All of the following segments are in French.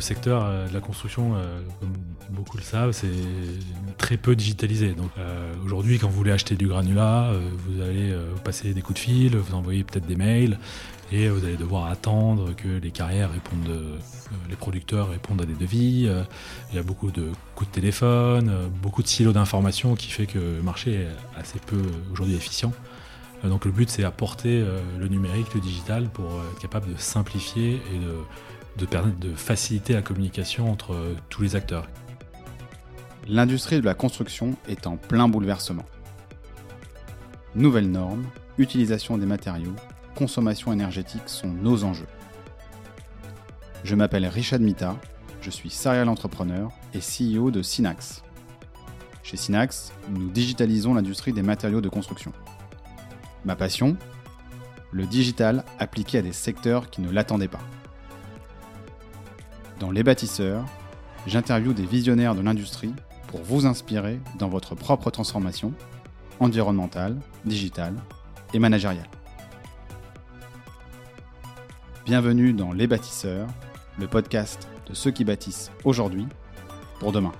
Le secteur euh, de la construction, euh, comme beaucoup le savent, c'est très peu digitalisé. Donc euh, aujourd'hui, quand vous voulez acheter du granulat, vous allez passer des coups de fil, vous envoyez peut-être des mails, et vous allez devoir attendre que les carrières répondent, les producteurs répondent à des devis. il y a beaucoup de coups de téléphone, beaucoup de silos d'informations qui fait que le marché est assez peu aujourd'hui efficient. Donc le but c'est apporter le numérique, le digital pour être capable de simplifier et de de de faciliter la communication entre euh, tous les acteurs. L'industrie de la construction est en plein bouleversement. Nouvelles normes, utilisation des matériaux, consommation énergétique sont nos enjeux. Je m'appelle Richard Mita, je suis serial entrepreneur et CEO de Synax. Chez Synax, nous digitalisons l'industrie des matériaux de construction. Ma passion Le digital appliqué à des secteurs qui ne l'attendaient pas. Dans Les bâtisseurs, j'interviewe des visionnaires de l'industrie pour vous inspirer dans votre propre transformation environnementale, digitale et managériale. Bienvenue dans Les bâtisseurs, le podcast de ceux qui bâtissent aujourd'hui pour demain.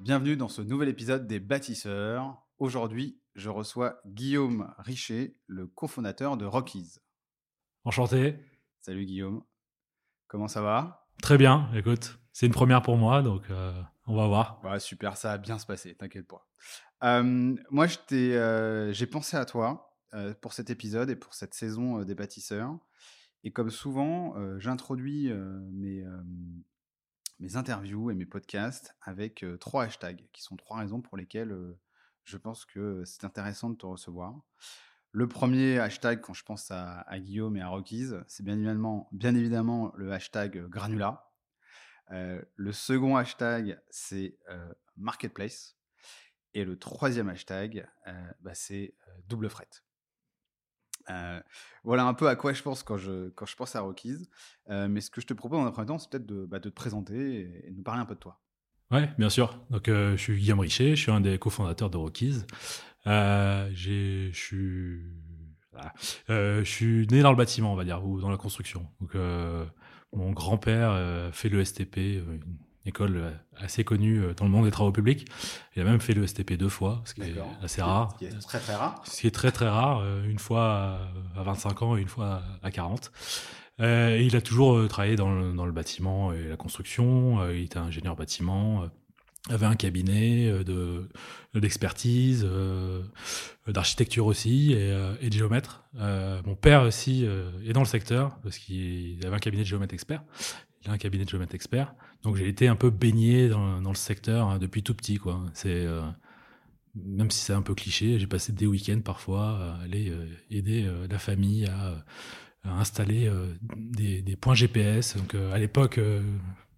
Bienvenue dans ce nouvel épisode des bâtisseurs. Aujourd'hui, je reçois Guillaume Richer, le cofondateur de Rockies. Enchanté. Salut Guillaume. Comment ça va? Très bien, écoute, c'est une première pour moi, donc euh, on va voir. Ouais, super, ça va bien se passer, t'inquiète pas. Euh, moi, euh, j'ai pensé à toi pour cet épisode et pour cette saison des bâtisseurs. Et comme souvent, j'introduis mes, mes interviews et mes podcasts avec trois hashtags, qui sont trois raisons pour lesquelles je pense que c'est intéressant de te recevoir. Le premier hashtag, quand je pense à, Guillaume et à Rockies, c'est bien évidemment, le hashtag Granula. Euh, le second hashtag, c'est euh, Marketplace. Et le troisième hashtag, euh, bah, c'est Double Fret. voilà un peu à quoi je pense quand je, pense à Rockies. mais ce que je te propose dans un premier temps, c'est peut-être de, bah, de, te présenter et, de nous parler un peu de toi. Oui, bien sûr. Donc, je suis Guillaume Richer, je suis un des cofondateurs de Rockies. Euh, je suis euh, je suis né dans le bâtiment, on va dire, ou dans la construction. Donc, euh, mon grand-père euh, fait le STP, une école assez connue dans le monde des travaux publics. Il a même fait le STP deux fois, ce qui est assez rare. Ce qui est très très rare. Ce qui est très très rare, une fois à 25 ans et une fois à 40. Euh, il a toujours travaillé dans le, bâtiment et la construction. il était ingénieur bâtiment avait un cabinet euh, de d'expertise, euh, d'architecture aussi et, euh, de géomètre. Euh, mon père aussi est dans le secteur parce qu'il avait un cabinet de géomètre expert. Il a un cabinet de géomètre expert. Donc j'ai été un peu baigné dans, le secteur hein, depuis tout petit. Quoi. C'est même si c'est un peu cliché, j'ai passé des week-ends parfois à aller aider la famille à installer des, des, points GPS. Donc à l'époque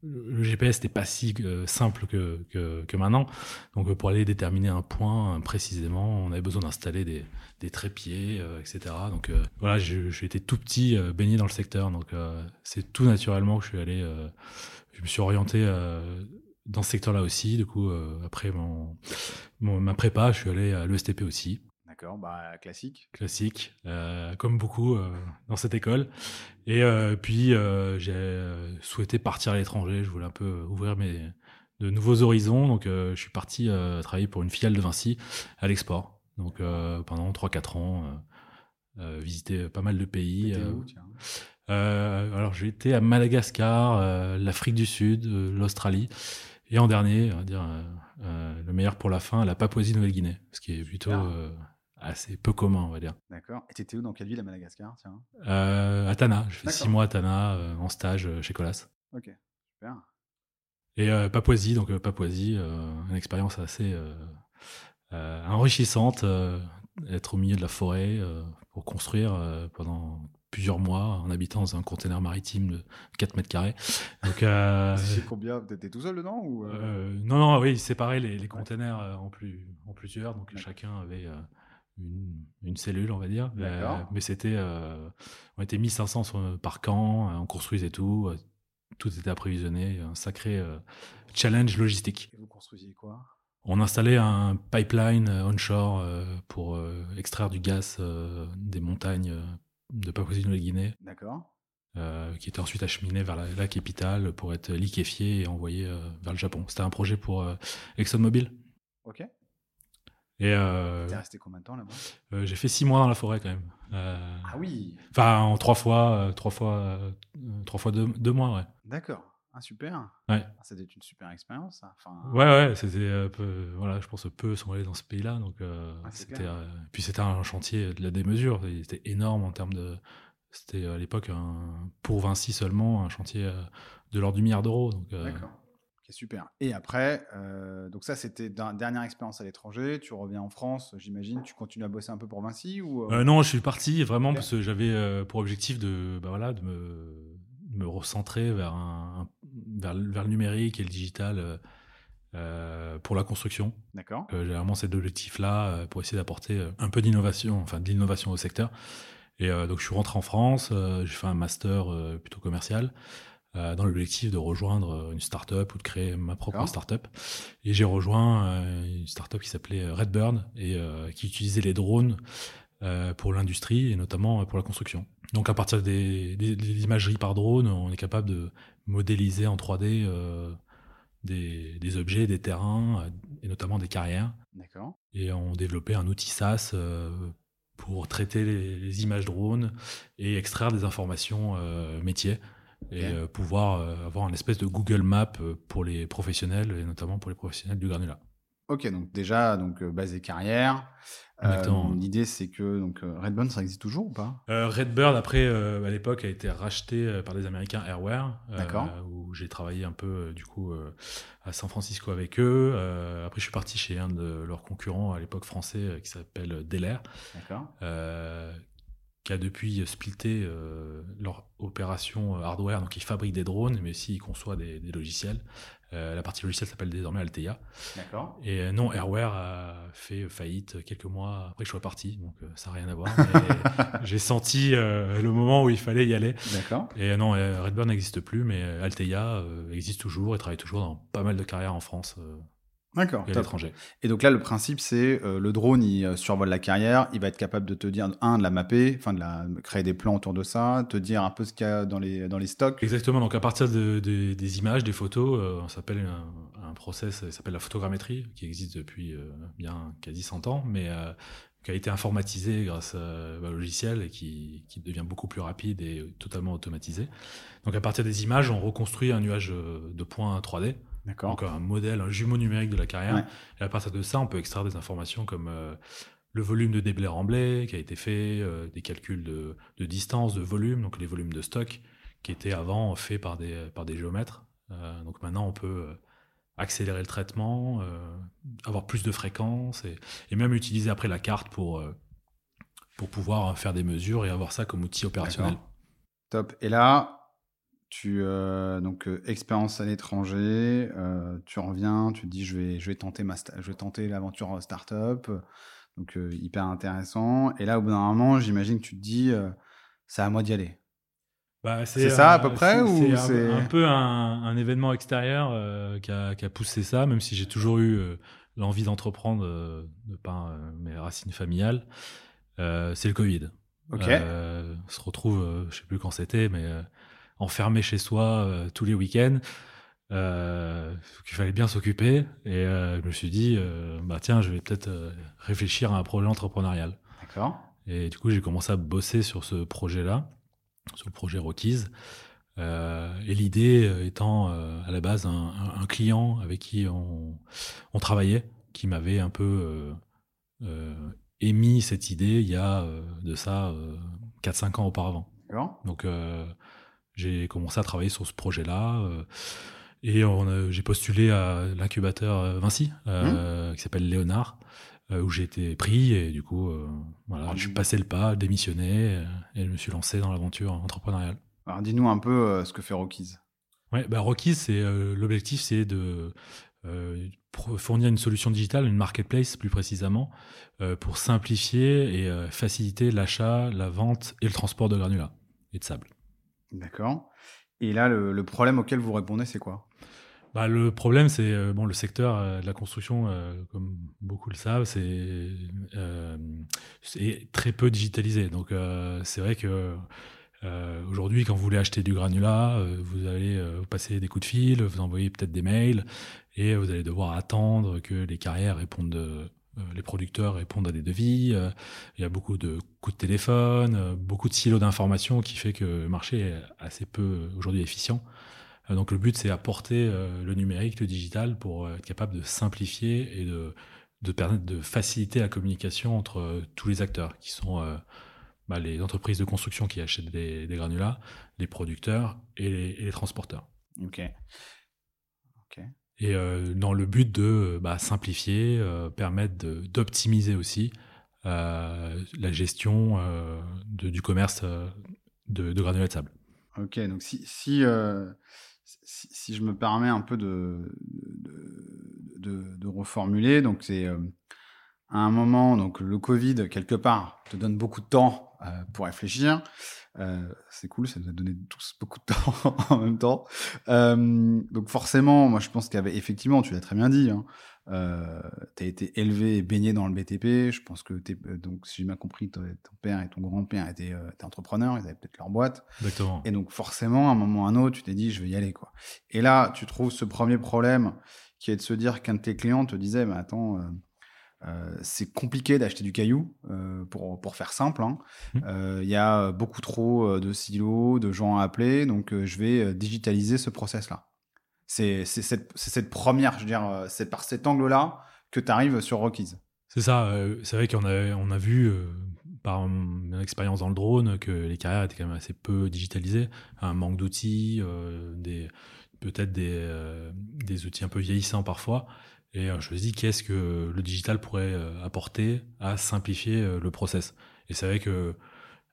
le GPS n'était pas si euh, simple que, que, maintenant. Donc, pour aller déterminer un point précisément, on avait besoin d'installer des, des, trépieds, euh, etc. Donc, euh, voilà, j'ai été tout petit, baigné dans le secteur. Donc, c'est tout naturellement que je suis allé. je me suis orienté dans ce secteur-là aussi. Du coup, après mon, ma prépa, je suis allé à l'ESTP aussi. D'accord, bah, classique. Classique, euh, comme beaucoup euh, dans cette école. Et euh, puis, j'ai souhaité partir à l'étranger. Je voulais un peu ouvrir mes, de nouveaux horizons. Donc, je suis parti travailler pour une filiale de Vinci à l'export. Donc, pendant 3-4 ans, visiter pas mal de pays. Où, alors, j'ai été à Madagascar, l'Afrique du Sud, l'Australie. Et en dernier, on va dire, le meilleur pour la fin, la Papouasie-Nouvelle-Guinée, ce qui est plutôt assez peu commun, on va dire. D'accord. Et tu étais où dans quelle ville à Madagascar tiens? Euh, À Tana. J'ai fait six mois à Tana euh, en stage euh, chez Colas. Ok, super. Et Papouasie, donc Papouasie, une expérience assez enrichissante, être au milieu de la forêt pour construire pendant plusieurs mois en habitant dans un conteneur maritime de 4 mètres carrés. Donc, euh, c'est combien T'étais tout seul dedans ou Non, non, oui, séparer les, les conteneurs en, plus, en plusieurs. Donc chacun avait une, cellule, on va dire. Euh, mais c'était, euh, on était 1500 par camp, euh, on construisait tout, tout était approvisionné, un sacré challenge logistique. Et vous construisiez quoi? On installait un pipeline onshore pour extraire du gaz des montagnes de Papouasie-Nouvelle-Guinée. D'accord. qui était ensuite acheminé vers la, la, capitale pour être liquéfié et envoyé vers le Japon. C'était un projet pour ExxonMobil. Ok. Et euh, T'es resté combien de temps là-bas? euh, J'ai fait six mois dans la forêt quand même. Euh, ah oui. Enfin, en trois fois, trois fois, trois fois deux, deux mois, ouais. D'accord. Ah, super. Ouais. Ah, c'était une super expérience. Enfin... Ouais, ouais. C'était peu, voilà, je pense que peu sont allés dans ce pays-là, donc c'était. puis c'était un chantier de la démesure. C'était énorme en termes de. C'était à l'époque pour Vinci seulement un chantier de l'ordre du milliard d'euros. D'accord super. Et après, euh, donc ça, c'était dernière expérience à l'étranger. Tu reviens en France, j'imagine. Tu continues à bosser un peu pour Vinci ou euh? Euh, Non, je suis parti vraiment parce que j'avais pour objectif de, bah voilà, de me, me recentrer vers, un, vers, vers, le numérique et le digital pour la construction. D'accord. j'ai vraiment cet objectif-là pour essayer d'apporter un peu d'innovation, enfin de l'innovation au secteur. Et donc, je suis rentré en France. j'ai fait un master plutôt commercial. Euh, dans l'objectif de rejoindre euh, une startup ou de créer ma propre startup. Et j'ai rejoint euh, une startup qui s'appelait Redbird et qui utilisait les drones pour l'industrie et notamment pour la construction. Donc à partir des, imageries par drone, on est capable de modéliser en 3D des, des, objets, des terrains et notamment des carrières. D'accord. Et on développait un outil SaaS pour traiter les, les, images drones et extraire des informations métiers et euh, pouvoir euh, avoir une espèce de Google Map euh, pour les professionnels et notamment pour les professionnels du granulat. Ok, donc déjà, donc basé carrière. L'idée, c'est que donc Redbird, ça existe toujours ou pas? Redbird, après, à l'époque, a été racheté par des Américains Airware, où j'ai travaillé un peu du coup à San Francisco avec eux. après, je suis parti chez un de leurs concurrents à l'époque français qui s'appelle Delair, qui a depuis splitté euh, leur opération euh, hardware, donc ils fabriquent des drones, mais aussi ils conçoivent des, logiciels. Euh, la partie logicielle s'appelle désormais Altea. D'accord. Et non, Airware a fait faillite quelques mois après que je sois parti, donc ça n'a rien à voir. J'ai senti le moment où il fallait y aller. D'accord. Et non, Redburn n'existe plus, mais Altea existe toujours et travaille toujours dans pas mal de carrières en France. D'accord. Et à l'étranger. Et donc là, le principe, c'est euh, le drone, il euh, survole la carrière, il va être capable de te dire, un, de la mapper, enfin de la, créer des plans autour de ça, te dire un peu ce qu'il y a dans les, dans les stocks. Exactement. Donc à partir de, des images, des photos, euh, on s'appelle un, un, process, s'appelle la photogrammétrie, qui existe depuis bien quasi 100 ans, mais qui a été informatisé grâce à un logiciel et qui, qui, devient beaucoup plus rapide et totalement automatisé. Donc à partir des images, on reconstruit un nuage de points 3D D'accord. Donc un modèle, un jumeau numérique de la carrière. Et à partir de ça, on peut extraire des informations comme euh, le volume de déblai remblai qui a été fait, euh, des calculs de, de, distance, de volume, donc les volumes de stock qui étaient avant faits par des, par des géomètres. Euh, donc maintenant, on peut accélérer le traitement, avoir plus de fréquences et, et, même utiliser après la carte pour, pour pouvoir faire des mesures et avoir ça comme outil opérationnel. Top. Et là, tu euh, donc euh, expérience à l'étranger, euh, tu reviens, tu te dis je vais je vais tenter ma je vais tenter l'aventure startup, donc hyper intéressant. Et là au bout d'un moment, j'imagine que tu te dis c'est à moi d'y aller. Bah, c'est ça à peu près ou c'est un, peu un, événement extérieur qui a, qui, a, poussé ça, même si j'ai toujours eu l'envie d'entreprendre de par mes racines familiales. c'est le Covid. Ok. on se retrouve, je sais plus quand c'était, mais enfermé chez soi euh, tous les week-ends. Euh, qu'il fallait bien s'occuper. Et euh, je me suis dit bah tiens je vais peut-être réfléchir à un projet entrepreneurial. D'accord. Et du coup j'ai commencé à bosser sur ce projet là sur le projet Rockies. Et l'idée étant à la base un, client avec qui on, on travaillait qui m'avait un peu émis cette idée il y a de ça 4-5 ans auparavant. Donc j'ai commencé à travailler sur ce projet-là. Euh, et j'ai postulé à l'incubateur euh, Vinci, euh, mmh. qui s'appelle Léonard, où j'ai été pris. Et du coup, voilà, je suis passé le pas, démissionné, et je me suis lancé dans l'aventure entrepreneuriale. Alors dis-nous un peu ce que fait Rockies. Ouais, bah c'est l'objectif, c'est de fournir une solution digitale, une marketplace plus précisément, pour simplifier et faciliter l'achat, la vente et le transport de granulats et de sable. D'accord. Et là, le, problème auquel vous répondez, c'est quoi? Bah, le problème, c'est euh, bon, le secteur euh, de la construction, euh, comme beaucoup le savent, c'est très peu digitalisé. Donc, c'est vrai que Aujourd'hui, quand vous voulez acheter du granulat, vous allez passer des coups de fil, vous envoyez peut-être des mails, et vous allez devoir attendre que les carrières répondent les producteurs répondent à des devis, il y a beaucoup de coups de téléphone, beaucoup de silos d'informations qui fait que le marché est assez peu aujourd'hui efficient. Donc le but c'est apporter le numérique, le digital pour être capable de simplifier et de, permettre de faciliter la communication entre tous les acteurs qui sont bah, les entreprises de construction qui achètent des, granulats, les producteurs et les, transporteurs. Ok. Et euh, dans le but de bah, simplifier, euh, permettre d'optimiser aussi euh, la gestion du commerce de, de, granulats de sable. Ok, donc si, si, si, je me permets un peu de, de, de reformuler, donc c'est à un moment, donc le Covid, quelque part, te donne beaucoup de temps pour réfléchir. Euh, c'est cool, ça nous a donné tous beaucoup de temps en même temps. Euh, donc forcément, moi je pense qu'il y avait effectivement, tu l'as très bien dit, hein, euh, tu as été élevé et baigné dans le BTP. Je pense que euh, donc si j'ai bien compris, ton père et ton grand-père étaient, euh, étaient, entrepreneurs, ils avaient peut-être leur boîte. Exactement. Et donc forcément, à un moment ou à un autre, tu t'es dit, je vais y aller quoi. Et là, tu trouves ce premier problème qui est de se dire qu'un de tes clients te disait, mais attends euh, c'est compliqué d'acheter du caillou, euh, pour, pour faire simple. Hein. Mmh. Euh, il y a beaucoup trop de silos, de gens à appeler, donc je vais digitaliser ce process-là. C'est cette, cette, première, je veux dire, c'est par cet angle-là que tu arrives sur Rockies. C'est ça, c'est vrai qu'on a, on a vu par mon expérience dans le drone que les carrières étaient quand même assez peu digitalisées, un manque d'outils, des peut-être des, des outils un peu vieillissants parfois. Et euh, je me dis qu'est-ce que le digital pourrait euh, apporter à simplifier euh, le process? Et c'est vrai que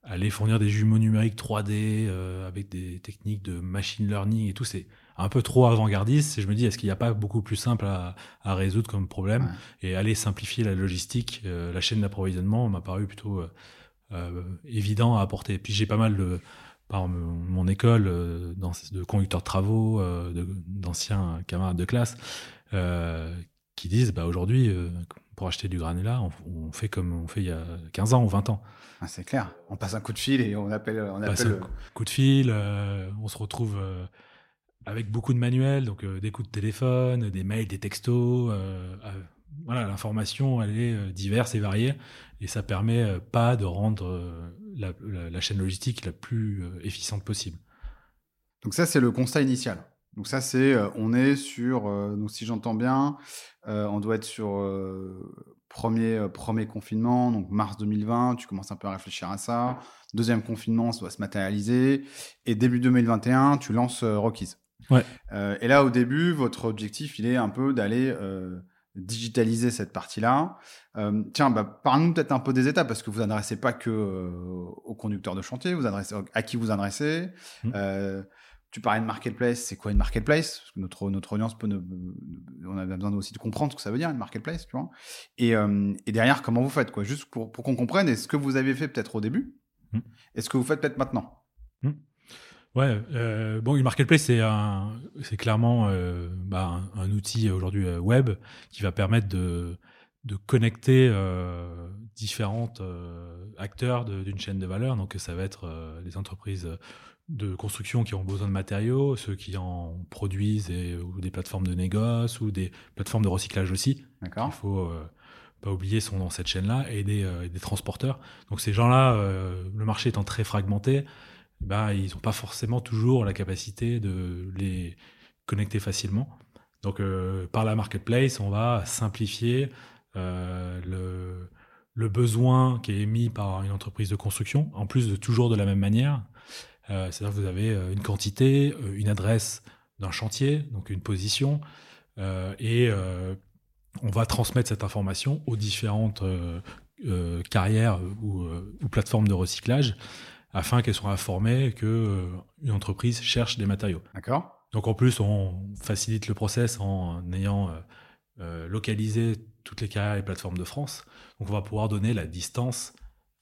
aller fournir des jumeaux numériques 3D avec des techniques de machine learning et tout, c'est un peu trop avant-gardiste. Et je me dis, est-ce qu'il n'y a pas beaucoup plus simple à, résoudre comme problème? Et aller simplifier la logistique, la chaîne d'approvisionnement m'a paru plutôt évident à apporter. Et puis j'ai pas mal de par mon école de conducteurs de travaux, d'anciens camarades de classe, qui disent bah, aujourd'hui, euh, pour acheter du granulat, on, fait comme on fait il y a 15 ans ou 20 ans. Ah, c'est clair. On passe un coup de fil et on appelle. On, appelle un coup de fil, euh, on se retrouve euh, avec beaucoup de manuels, donc des coups de téléphone, des mails, des textos. voilà, l'information, elle est diverse et variée et ça permet pas de rendre la, la chaîne logistique la plus efficiente possible. Donc ça, c'est le constat initial. Donc ça, c'est, on est sur, donc si j'entends bien, euh, on doit être sur euh, premier, euh, premier confinement, donc mars 2020, tu commences un peu à réfléchir à ça. Deuxième confinement, ça doit se matérialiser. Et début 2021, tu lances Rockies. Ouais. et là, au début, votre objectif, il est un peu d'aller digitaliser cette partie-là. tiens, bah, parle-nous peut-être un peu des étapes, parce que vous adressez pas que aux conducteurs de chantier, vous adressez à qui vous adressez. Mmh tu parlais de marketplace, c'est quoi une marketplace? Parce que notre, notre audience peut on a besoin aussi de comprendre ce que ça veut dire une marketplace, tu vois. Et, euh, et derrière, comment vous faites quoi? Juste pour, pour qu'on comprenne, est-ce que vous avez fait peut-être au début? Mmh. Est-ce que vous faites peut-être maintenant? Mmh. Ouais, euh, bon, une marketplace, c'est c'est clairement euh, bah, un, outil aujourd'hui web qui va permettre de, de connecter différents acteurs d'une chaîne de valeur. Donc, ça va être les entreprises de construction qui ont besoin de matériaux, ceux qui en produisent, et, ou des plateformes de négoce, ou des plateformes de recyclage aussi. D'accord. Il faut euh, pas oublier sont dans cette chaîne-là, et des, euh, des, transporteurs. Donc ces gens-là, euh, le marché étant très fragmenté, ben, ils n'ont pas forcément toujours la capacité de les connecter facilement. Donc par la marketplace, on va simplifier le, le besoin qui est émis par une entreprise de construction, en plus de toujours de la même manière. Euh, c'est-à-dire que vous avez euh, une quantité, euh, une adresse d'un chantier, donc une position, et on va transmettre cette information aux différentes carrières ou, plateformes de recyclage afin qu'elles soient informées que une entreprise cherche des matériaux. D'accord. Donc en plus, on facilite le process en ayant localisé toutes les carrières et plateformes de France. Donc on va pouvoir donner la distance,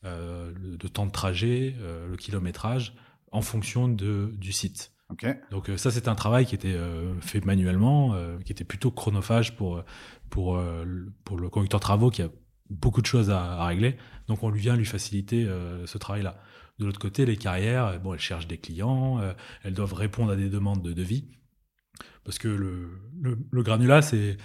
de temps de trajet, le kilométrage en fonction de, du site. Donc euh, ça, c'est un travail qui était euh, fait manuellement, euh, qui était plutôt chronophage pour, pour, pour le conducteur travaux qui a beaucoup de choses à, régler. Donc on lui vient lui faciliter ce travail-là. De l'autre côté, les carrières, bon, elles cherchent des clients, elles doivent répondre à des demandes de devis. Parce que le, le, granulat, c'est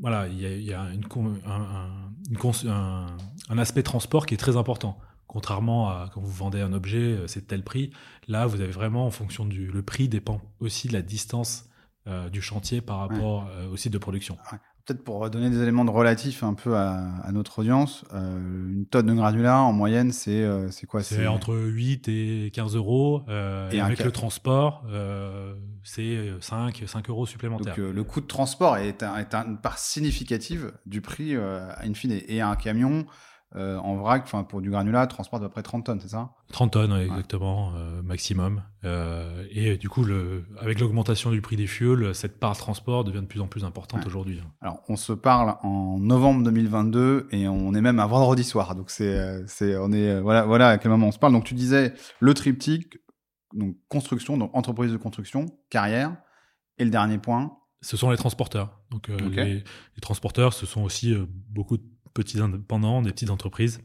voilà, il y a, une, un, un, aspect transport qui est très important. Contrairement à quand vous vendez un objet, euh, c'est tel prix. Là, vous avez vraiment, en fonction du le prix, dépend aussi de la distance euh, du chantier par rapport euh, au site de production. Peut-être pour donner des éléments de relatif un peu à, notre audience, une tonne de granulat en moyenne, c'est quoi? C'est entre 8 et 15 euros. et avec le transport, c'est 5, 5 euros supplémentaires. Donc le coût de transport est, est une part significative du prix à in fine. Et un camion, euh, en vrac, enfin pour du granulat, transporte à peu près 30 tonnes, c'est ça? 30 tonnes, exactement, euh, maximum. Euh, et du coup, le, avec l'augmentation du prix des fuels, cette part transport devient de plus en plus importante aujourd'hui. Alors, on se parle en novembre 2022 et on est même un vendredi soir. Donc, c'est, c'est, on est, voilà, voilà à quel moment on se parle. Donc, tu disais le triptyque, donc construction, donc entreprise de construction, carrière. Et le dernier point? Ce sont les transporteurs. Donc, les, les, transporteurs, ce sont aussi beaucoup de petits indépendants, des petites entreprises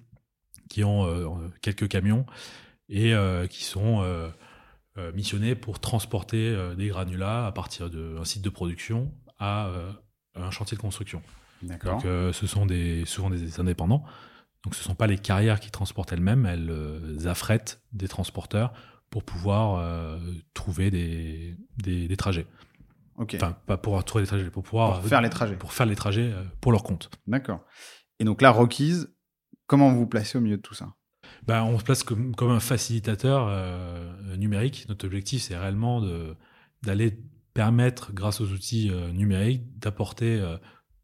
qui ont euh, quelques camions et euh, qui sont euh, missionnés pour transporter des granulats à partir d'un site de production à un chantier de construction. Donc, ce sont des, souvent des indépendants. Donc, ce ne sont pas les carrières qui transportent elles-mêmes, elles affrètent des transporteurs pour pouvoir trouver des, des, trajets. Enfin, pas pour trouver des trajets, pour pouvoir faire les trajets. Pour faire les trajets pour leur compte. D'accord. Et donc là, Rockies, comment vous vous placez au milieu de tout ça? Ben, On se place comme, comme un facilitateur euh, numérique. Notre objectif, c'est réellement d'aller permettre, grâce aux outils euh, numériques, d'apporter euh,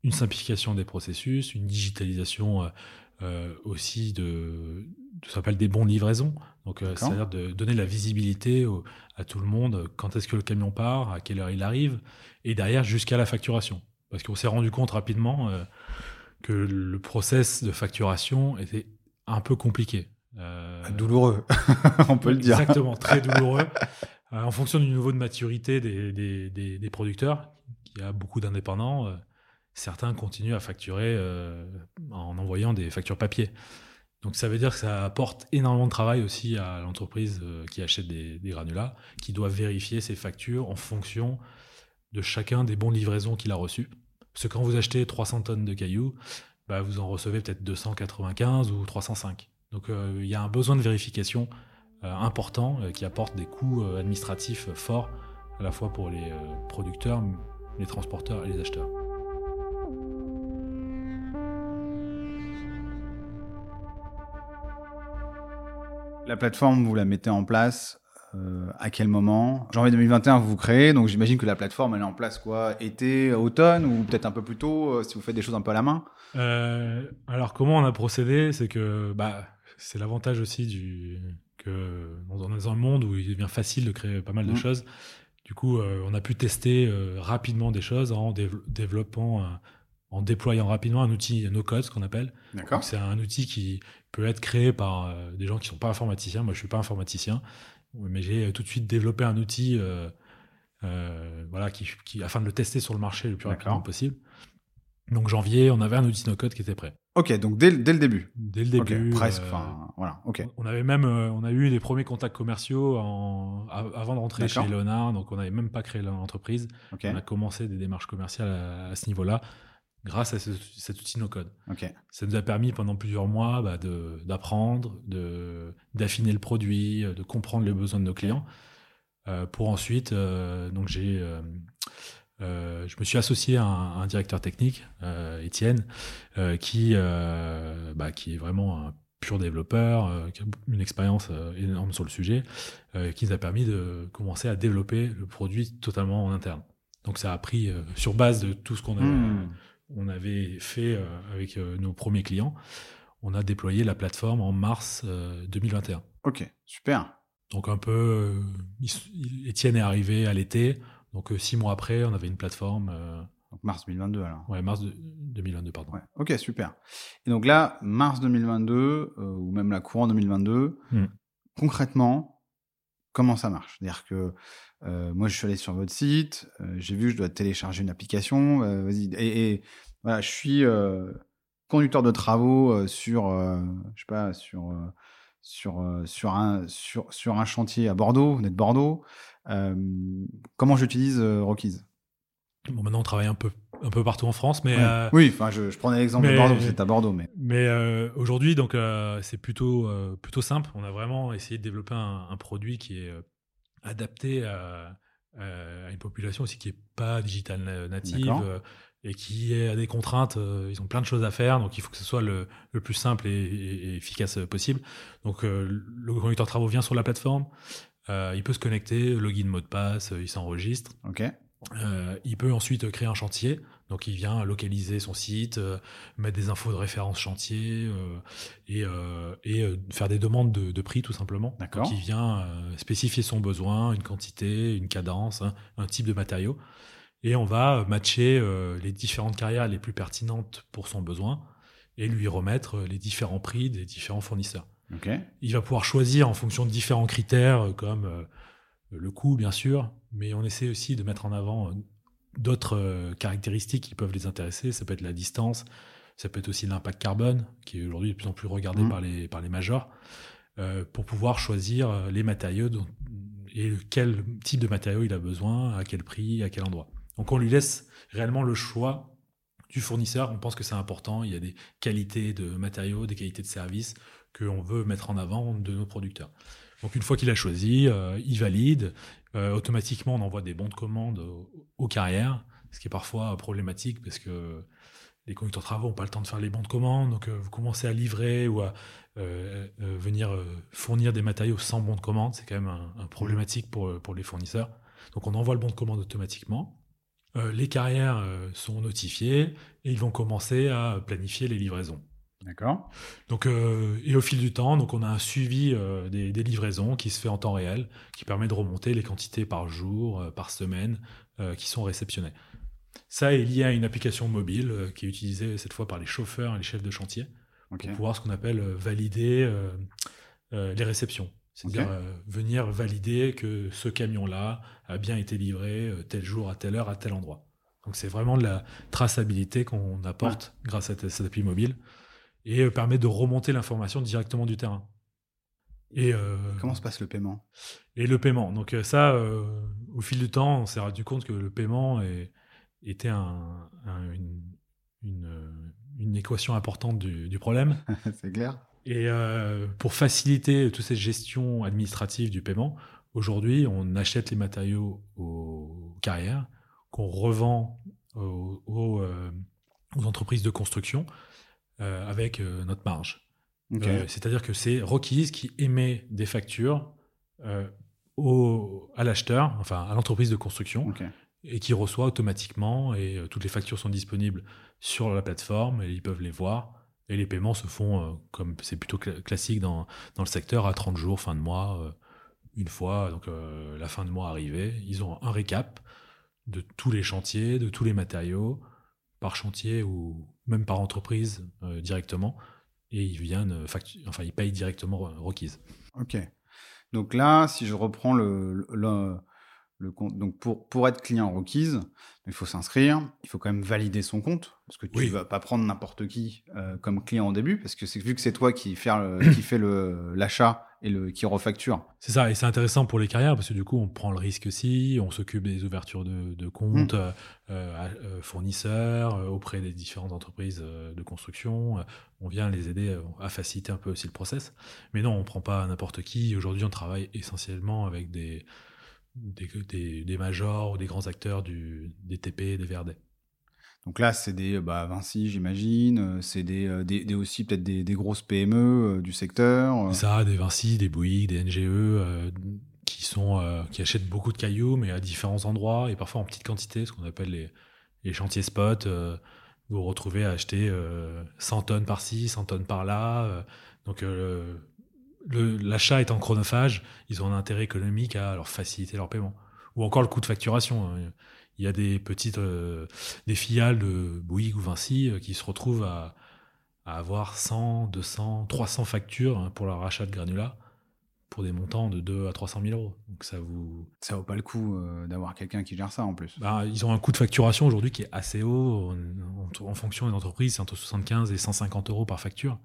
une simplification des processus, une digitalisation aussi de, de ça s'appelle des bons livraisons. Donc, c'est-à-dire de donner la visibilité à tout le monde quand est-ce que le camion part, à quelle heure il arrive, et derrière jusqu'à la facturation. Parce qu'on s'est rendu compte rapidement que le process de facturation était un peu compliqué. Euh, douloureux, on peut le dire. Exactement, très douloureux. Euh, en fonction du niveau de maturité des, des, des, producteurs, il y a beaucoup d'indépendants, euh, certains continuent à facturer en envoyant des factures papier. Donc ça veut dire que ça apporte énormément de travail aussi à l'entreprise qui achète des, des, granulats, qui doit vérifier ses factures en fonction de chacun des bons livraisons qu'il a reçus. Parce que quand vous achetez 300 tonnes de cailloux, bah, vous en recevez peut-être 295 ou 305. Donc euh, il y a un besoin de vérification euh, important euh, qui apporte des coûts administratifs forts à la fois pour les producteurs, les transporteurs et les acheteurs. La plateforme, vous la mettez en place euh, à quel moment? Janvier 2021, vous vous créez, donc j'imagine que la plateforme elle est en place quoi Été, automne ou peut-être un peu plus tôt euh, si vous faites des choses un peu à la main? Euh, Alors comment on a procédé? C'est que bah, c'est l'avantage aussi du que dans un monde où il devient facile de créer pas mal de mmh. choses. Du coup, on a pu tester rapidement des choses en développant, en déployant rapidement un outil no code, ce qu'on appelle. C'est un outil qui peut être créé par des gens qui sont pas informaticiens. Moi, je suis pas informaticien mais j'ai euh, tout de suite développé un outil euh, euh, voilà, qui, afin de le tester sur le marché le plus rapidement possible. Donc janvier, on avait un outil no-code qui était prêt. Ok, donc dès, dès le début. Dès le début. presque. Enfin, voilà. Ok. On avait même, on a eu les premiers contacts commerciaux en, avant de rentrer chez Leonard, donc on n'avait même pas créé l'entreprise. On a commencé des démarches commerciales à ce niveau-là grâce à cet outil no-code. Ça nous a permis pendant plusieurs mois bah, d'apprendre, d'affiner le produit, euh, de comprendre les besoins de nos clients, euh, pour ensuite, euh, donc j'ai, je me suis associé à un, directeur technique, Étienne, qui, bah, qui est vraiment un pur développeur, qui a une expérience énorme sur le sujet, qui nous a permis de commencer à développer le produit totalement en interne. Donc ça a pris sur base de tout ce qu'on a hmm on avait fait euh, avec euh, nos premiers clients. On a déployé la plateforme en mars 2021. Euh, ok, super. Donc un peu, Étienne est arrivé à l'été, donc six mois après, on avait une plateforme. donc mars 2022 alors. Ouais, mars 2022, pardon. Ok, super. Et donc là, mars 2022, ou même la courant 2022, hmm. concrètement, comment ça marche? C'est-à-dire que euh, moi, je suis allé sur votre site, euh, j'ai vu que je dois télécharger une application. Euh, vas-y. Et, voilà, je suis conducteur de travaux sur, je sais pas, sur, sur, sur, un, sur, sur un chantier à Bordeaux, vous êtes Bordeaux. comment j'utilise Rockies Bon, maintenant, on travaille un peu, un peu partout en France, mais. oui, enfin, je, je, prenais l'exemple de Bordeaux, c'est à Bordeaux, mais. Mais aujourd'hui, donc, c'est plutôt, plutôt simple. On a vraiment essayé de développer un, un produit qui est adapté à, à, une population aussi qui est pas digital native et qui a des contraintes. ils ont plein de choses à faire, donc il faut que ce soit le, le plus simple et, et, efficace possible. Donc, le conducteur de travaux vient sur la plateforme. il peut se connecter, login, mot de passe, il s'enregistre. Euh, il peut ensuite créer un chantier, donc il vient localiser son site, euh, mettre des infos de référence chantier euh, et, faire des demandes de, prix tout simplement. D'accord. Donc il vient spécifier son besoin, une quantité, une cadence, un type de matériau, et on va matcher les différentes carrières les plus pertinentes pour son besoin et lui remettre les différents prix des différents fournisseurs. Il va pouvoir choisir en fonction de différents critères comme le coût bien sûr, mais on essaie aussi de mettre en avant euh, d'autres euh, caractéristiques qui peuvent les intéresser. Ça peut être la distance, ça peut être aussi l'impact carbone, qui est aujourd'hui de plus en plus regardé mmh. par, les, par les majors, euh, pour pouvoir choisir les matériaux et quel type de matériaux il a besoin, à quel prix, à quel endroit. Donc on lui laisse réellement le choix du fournisseur. On pense que c'est important. Il y a des qualités de matériaux, des qualités de services qu'on veut mettre en avant de nos producteurs. Donc une fois qu'il a choisi, euh, il valide. Euh, automatiquement, on envoie des bons de commande aux, carrières, ce qui est parfois problématique parce que les conducteurs de travaux n'ont pas le temps de faire les bons de commande. Donc euh, vous commencez à livrer ou à venir fournir des matériaux sans bon de commande. C'est quand même un, problématique pour les fournisseurs. Donc on envoie le bon de commande automatiquement. les carrières sont notifiées et ils vont commencer à planifier les livraisons. D'accord. Donc, euh, et au fil du temps, donc on a un suivi euh, des, livraisons qui se fait en temps réel, qui permet de remonter les quantités par jour, euh, par semaine, qui sont réceptionnées. Ça est lié à une application mobile qui est utilisée cette fois par les chauffeurs et les chefs de chantier pour pouvoir ce qu'on appelle valider les réceptions. C'est-à-dire venir valider que ce camion-là a bien été livré tel jour, à telle heure, à tel endroit. Donc c'est vraiment de la traçabilité qu'on apporte grâce à cette appli mobile et euh, permet de remonter l'information directement du terrain. Et euh, comment se passe le paiement? Et le paiement. Donc euh, ça, au fil du temps, on s'est rendu compte que le paiement était un, une, une, équation importante du, du problème. C'est clair. Et pour faciliter toute cette gestion administrative du paiement, aujourd'hui, on achète les matériaux aux carrières, qu'on revend aux, aux, aux, entreprises de construction euh, avec euh, notre marge. Euh, c'est-à-dire que c'est Rockies qui émet des factures au, à l'acheteur, enfin à l'entreprise de construction, et qui reçoit automatiquement. Et toutes les factures sont disponibles sur la plateforme et ils peuvent les voir. Et les paiements se font, comme c'est plutôt classique dans, dans, le secteur, à 30 jours, fin de mois, une fois donc la fin de mois arrivée. Ils ont un récap de tous les chantiers, de tous les matériaux, par chantier ou même par entreprise euh, directement, et ils viennent, euh, enfin ils payent directement Rockies. Ok. Donc là, si je reprends le, le, le, compte, donc pour, pour être client Rockies, il faut s'inscrire, il faut quand même valider son compte, parce que tu ne vas pas prendre n'importe qui euh, comme client au début, parce que c'est vu que c'est toi qui, fait qui fait l'achat et le, qui refacture. C'est ça, et c'est intéressant pour les carrières parce que du coup, on prend le risque aussi, on s'occupe des ouvertures de, de comptes, mmh. euh, euh, fournisseurs, euh, auprès des différentes entreprises de construction. on vient les aider à faciliter un peu aussi le process. Mais non, on prend pas n'importe qui. Aujourd'hui, on travaille essentiellement avec des, des, des, majors ou des grands acteurs du, des TP, des VRD. Donc là, c'est des bah, Vinci, j'imagine. Euh, c'est des, euh, des, des, aussi peut-être des, grosses PME euh, du secteur. Ça, des Vinci, des Bouygues, des NGE qui sont qui achètent beaucoup de cailloux, mais à différents endroits et parfois en petite quantité, ce qu'on appelle les, chantiers spot. vous vous retrouvez à acheter 100 tonnes par-ci, 100 tonnes par-là. donc l'achat étant chronophage, ils ont un intérêt économique à leur faciliter leur paiement. Ou encore le coût de facturation. Il y a des petites euh, des filiales de Bouygues ou Vinci euh, qui se retrouvent à, avoir 100, 200, 300 factures hein, pour leur achat de granulats pour des montants de 2 à 300 000 euros. Donc ça vous. Ça vaut pas le coup euh, d'avoir quelqu'un qui gère ça en plus. Bah, ils ont un coût de facturation aujourd'hui qui est assez haut. En, en fonction des entreprises, c'est entre 75 et 150 euros par facture.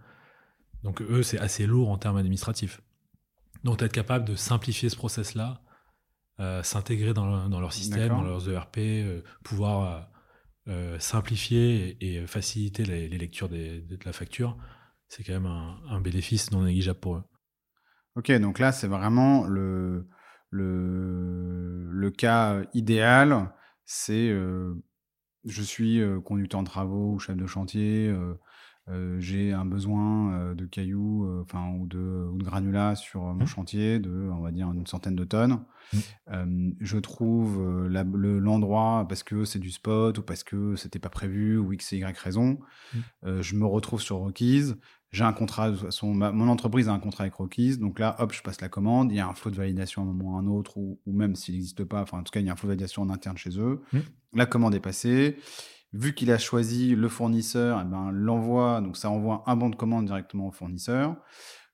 Donc eux, c'est assez lourd en termes administratifs. Donc être capable de simplifier ce process-là, euh, s'intégrer dans, dans, leur système, dans leurs ERP, euh, pouvoir euh, simplifier et, faciliter les, lectures des, de la facture, c'est quand même un, un bénéfice non négligeable pour eux. Ok, donc là, c'est vraiment le, le, le, cas idéal. C'est je suis conducteur de travaux ou chef de chantier, euh, euh j'ai un besoin euh, de cailloux enfin ou, de, ou de granulats sur mon mmh. chantier de, on va dire, une centaine de tonnes. Mmh. je trouve l'endroit parce que c'est du spot ou parce que c'était pas prévu ou X et Y raison. Mmh. je me retrouve sur Rockies j'ai un contrat, son, mon entreprise a un contrat avec Rockies, donc là, hop, je passe la commande, il y a un flot de validation à un moment ou à un autre, ou, même s'il n'existe pas, enfin en tout cas, il y a un flot de validation en interne chez eux. Mmh. La commande est passée. Vu qu'il a choisi le fournisseur, eh ben, l'envoie, donc ça envoie un bon de commande directement au fournisseur.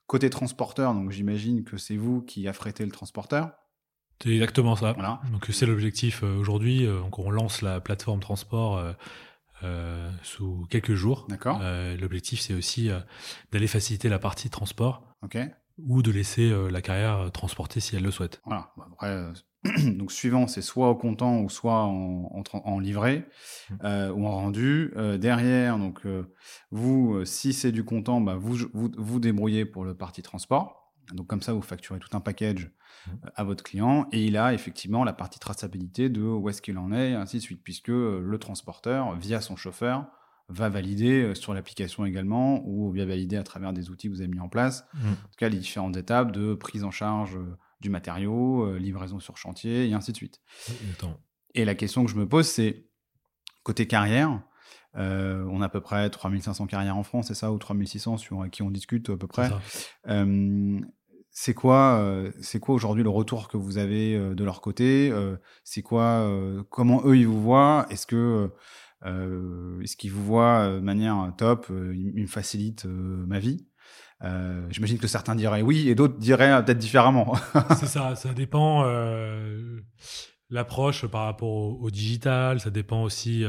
Côté transporteur, donc j'imagine que c'est vous qui affrétez le transporteur. C'est exactement ça. Voilà. Donc c'est l'objectif euh, aujourd'hui. Euh, on lance la plateforme transport euh, euh, sous quelques jours. D'accord. Euh, l'objectif, c'est aussi euh, d'aller faciliter la partie transport. Ok. Ou de laisser la carrière transporter si elle le souhaite. Voilà. Après, donc suivant, c'est soit au comptant ou soit en, en, en livré mmh. ou en rendu. derrière, donc vous, si c'est du comptant, bah, vous, vous vous débrouillez pour le parti transport. Donc comme ça, vous facturez tout un package mmh. à votre client et il a effectivement la partie traçabilité de où est-ce qu'il en est et ainsi de suite, puisque le transporteur, via son chauffeur, va valider sur l'application également ou via valider à travers des outils que vous avez mis en place. Mmh. En tout cas, les différentes étapes de prise en charge du matériau, livraison sur chantier et ainsi de suite. Et la question que je me pose, c'est côté carrière, euh, on a à peu près 3500 carrières en France, c'est ça, ou 3600 sur qui on discute à peu près. Euh, c'est quoi, euh, c'est quoi aujourd'hui le retour que vous avez euh, de leur côté euh, C'est quoi, comment eux ils vous voient? Est-ce que est-ce qu'ils vous voient de manière top Ils me facilitent ma vie? J'imagine que certains diraient oui et d'autres diraient peut-être différemment. c'est ça, ça dépend l'approche par rapport au, digital, ça dépend aussi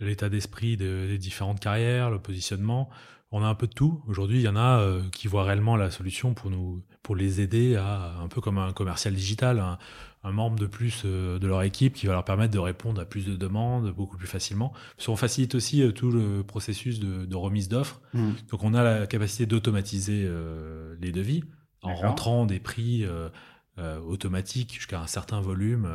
l'état d'esprit des différentes carrières, le positionnement. On a un peu de tout. Aujourd'hui, il y en a euh, qui voient réellement la solution pour nous, pour les aider à un peu comme un commercial digital, un, membre de plus euh, de leur équipe qui va leur permettre de répondre à plus de demandes beaucoup plus facilement. Parce qu'on facilite aussi euh, tout le processus de, remise d'offres. Mmh. Donc, on a la capacité d'automatiser les devis en rentrant des prix automatiques jusqu'à un certain volume.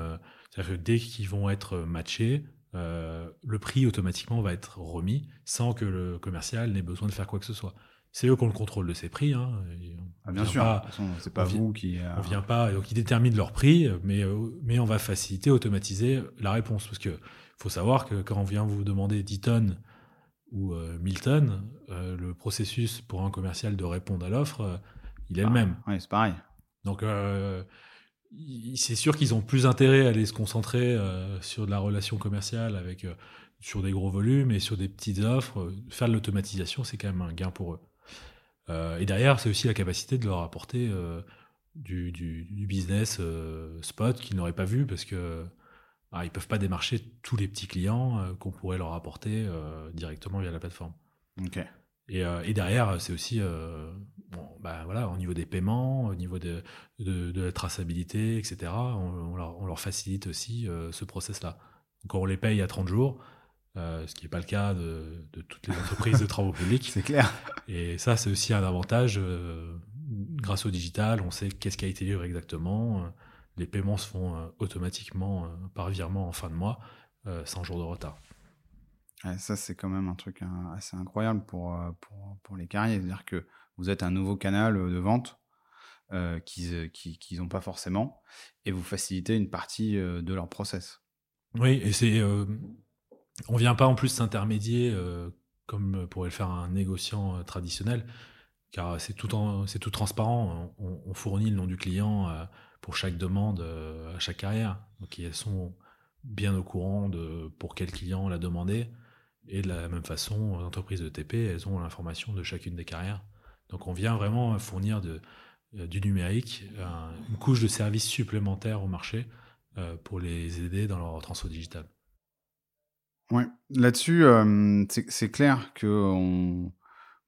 C'est-à-dire que dès qu'ils vont être matchés, euh, le prix automatiquement va être remis sans que le commercial n'ait besoin de faire quoi que ce soit. C'est eux qui ont le contrôle de ces prix. Hein, ah, bien sûr, c'est pas vous qui. On vient pas, donc ils déterminent leur prix, mais, euh, mais on va faciliter, automatiser la réponse. Parce que faut savoir que quand on vient vous demander 10 tonnes ou 1000 euh, tonnes, le processus pour un commercial de répondre à l'offre, il est le ah, même. Oui, c'est pareil. Donc, c'est sûr qu'ils ont plus intérêt à aller se concentrer euh, sur de la relation commerciale avec euh, sur des gros volumes et sur des petites offres. Faire de l'automatisation, c'est quand même un gain pour eux. Euh, et derrière, c'est aussi la capacité de leur apporter du, business spot qu'ils n'auraient pas vu parce que ah, ils peuvent pas démarcher tous les petits clients qu'on pourrait leur apporter directement via la plateforme. Ok. Et, et derrière, c'est aussi bon, bah voilà, au niveau des paiements, au niveau de, de, la traçabilité, etc., on, leur, facilite aussi euh, ce process-là. Quand on les paye à 30 jours, euh, ce qui n'est pas le cas de, de, toutes les entreprises de travaux publics. C'est clair. Et ça, c'est aussi un avantage. Euh, grâce au digital, on sait qu'est-ce qui a été livré exactement. Les paiements se font automatiquement par virement en fin de mois, sans jour de retard. ça, c'est quand même un truc hein, assez incroyable pour, pour, pour les carrières. C'est-à-dire que vous êtes un nouveau canal euh, de vente euh, qu'ils n'ont euh, pas forcément, et vous facilitez une partie de leur process. Oui, et c'est, on vient pas en plus s'intermédier comme pourrait le faire un négociant traditionnel, car c'est tout, transparent. On, fournit le nom du client pour chaque demande à chaque carrière, donc elles sont bien au courant de pour quel client l'a demandé. Et de la même façon, les entreprises de TP, elles ont l'information de chacune des carrières. Donc on vient vraiment fournir du numérique, une couche de services supplémentaires au marché pour les aider dans leur transfert digital. Ouais, là-dessus, c'est clair que on,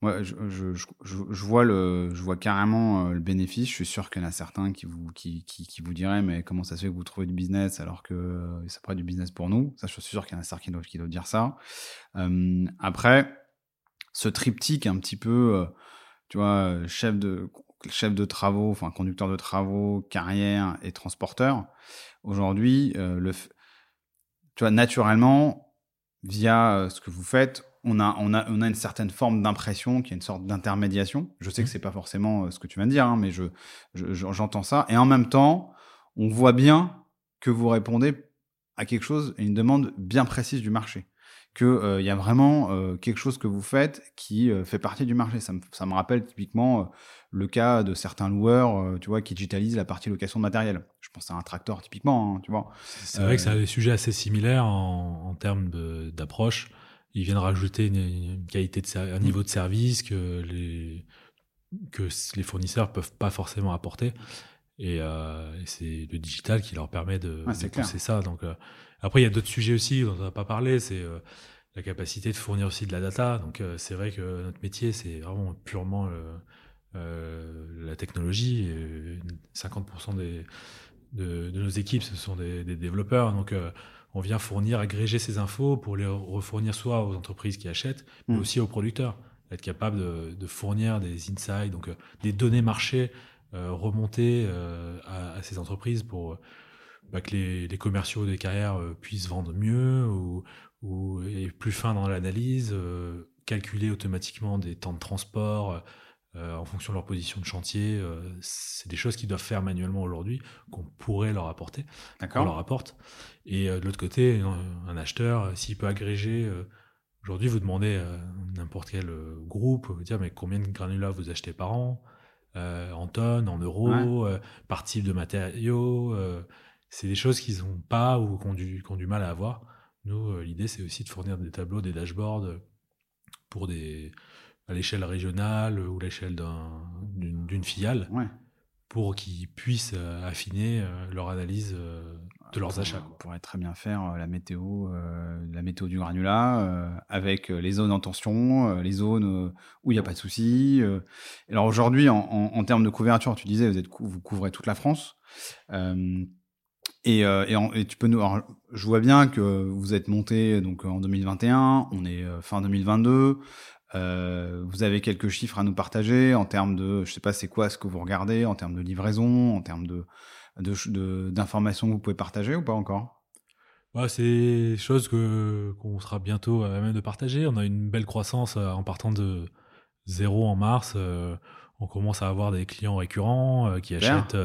Ouais, je, je, je, je, vois le, je vois carrément le bénéfice. Je suis sûr qu'il y en a certains qui vous, qui, qui, qui, vous diraient, mais comment ça se fait que vous trouvez du business alors que ça pourrait du business pour nous? Ça, je suis sûr qu'il y en a certains qui doivent, qui doivent dire ça. Euh, après, ce triptyque un petit peu, tu vois, chef de, chef de travaux, enfin conducteur de travaux, carrière et transporteur. Aujourd'hui, le, tu vois, naturellement, via ce que vous faites, on a, on, a, on a une certaine forme d'impression, qui est une sorte d'intermédiation. Je sais que mmh. c'est pas forcément euh, ce que tu viens de dire, hein, mais je, j'entends ça. Et en même temps, on voit bien que vous répondez à quelque chose, à une demande bien précise du marché. Qu'il euh, y a vraiment euh, quelque chose que vous faites qui fait partie du marché. Ça me, ça me rappelle typiquement le cas de certains loueurs, tu vois, qui digitalisent la partie location de matériel. Je pense à un tracteur typiquement, hein, tu vois. C'est vrai que c'est des sujets assez similaires en, en termes d'approche. Ils viennent rajouter une, qualité de un niveau de service que les que les fournisseurs peuvent pas forcément apporter. Et, euh, c'est le digital qui leur permet de, ouais, pousser ça. Donc euh, après il y a d'autres sujets aussi dont on n'a pas parlé. C'est euh, la capacité de fournir aussi de la data. Donc euh, c'est vrai que notre métier c'est vraiment purement la technologie. 50% des de, de, nos équipes ce sont des, des développeurs donc on vient fournir, agréger ces infos pour les refournir soit aux entreprises qui achètent, mais mm. aussi aux producteurs. Être capable de, fournir des insights, donc euh, des données marché euh, remontées euh, à, ces entreprises pour bah, que les, commerciaux des carrières puissent vendre mieux ou, ou et plus fin dans l'analyse, calculer automatiquement des temps de transport, euh, en fonction de leur position de chantier. Euh, c'est des choses qu'ils doivent faire manuellement aujourd'hui, qu'on pourrait leur apporter, qu'on leur apporte. Et euh, de l'autre côté, un, acheteur, s'il peut agréger, aujourd'hui, vous demandez n'importe quel groupe, vous dire mais combien de granulats vous achetez par an, en tonnes, en euros, par type de matériaux. c'est des choses qu'ils n'ont pas ou qu'on du, du mal à avoir. Nous, l'idée, c'est aussi de fournir des tableaux, des dashboards pour des à l'échelle régionale ou l'échelle d'une filiale pour qu'ils puissent euh, affiner euh, leur analyse euh, de leurs achats. On pourrait très bien faire la météo, la météo du granulat avec les zones en tension, les zones où il n'y a pas de soucis. Alors aujourd'hui, en, termes de couverture, tu disais, vous, êtes, vous couvrez toute la France. Et, et, tu peux nous. je vois bien que vous êtes monté donc en 2021, on est fin 2022. Euh, vous avez quelques chiffres à nous partager en termes de, je sais pas, c'est quoi ce que vous regardez, en termes de livraison, en termes de d'informations que vous pouvez partager ou pas encore? Bah, C'est des choses que qu'on sera bientôt à même de partager. On a une belle croissance euh, en partant de zéro en mars. Euh, on commence à avoir des clients récurrents qui achètent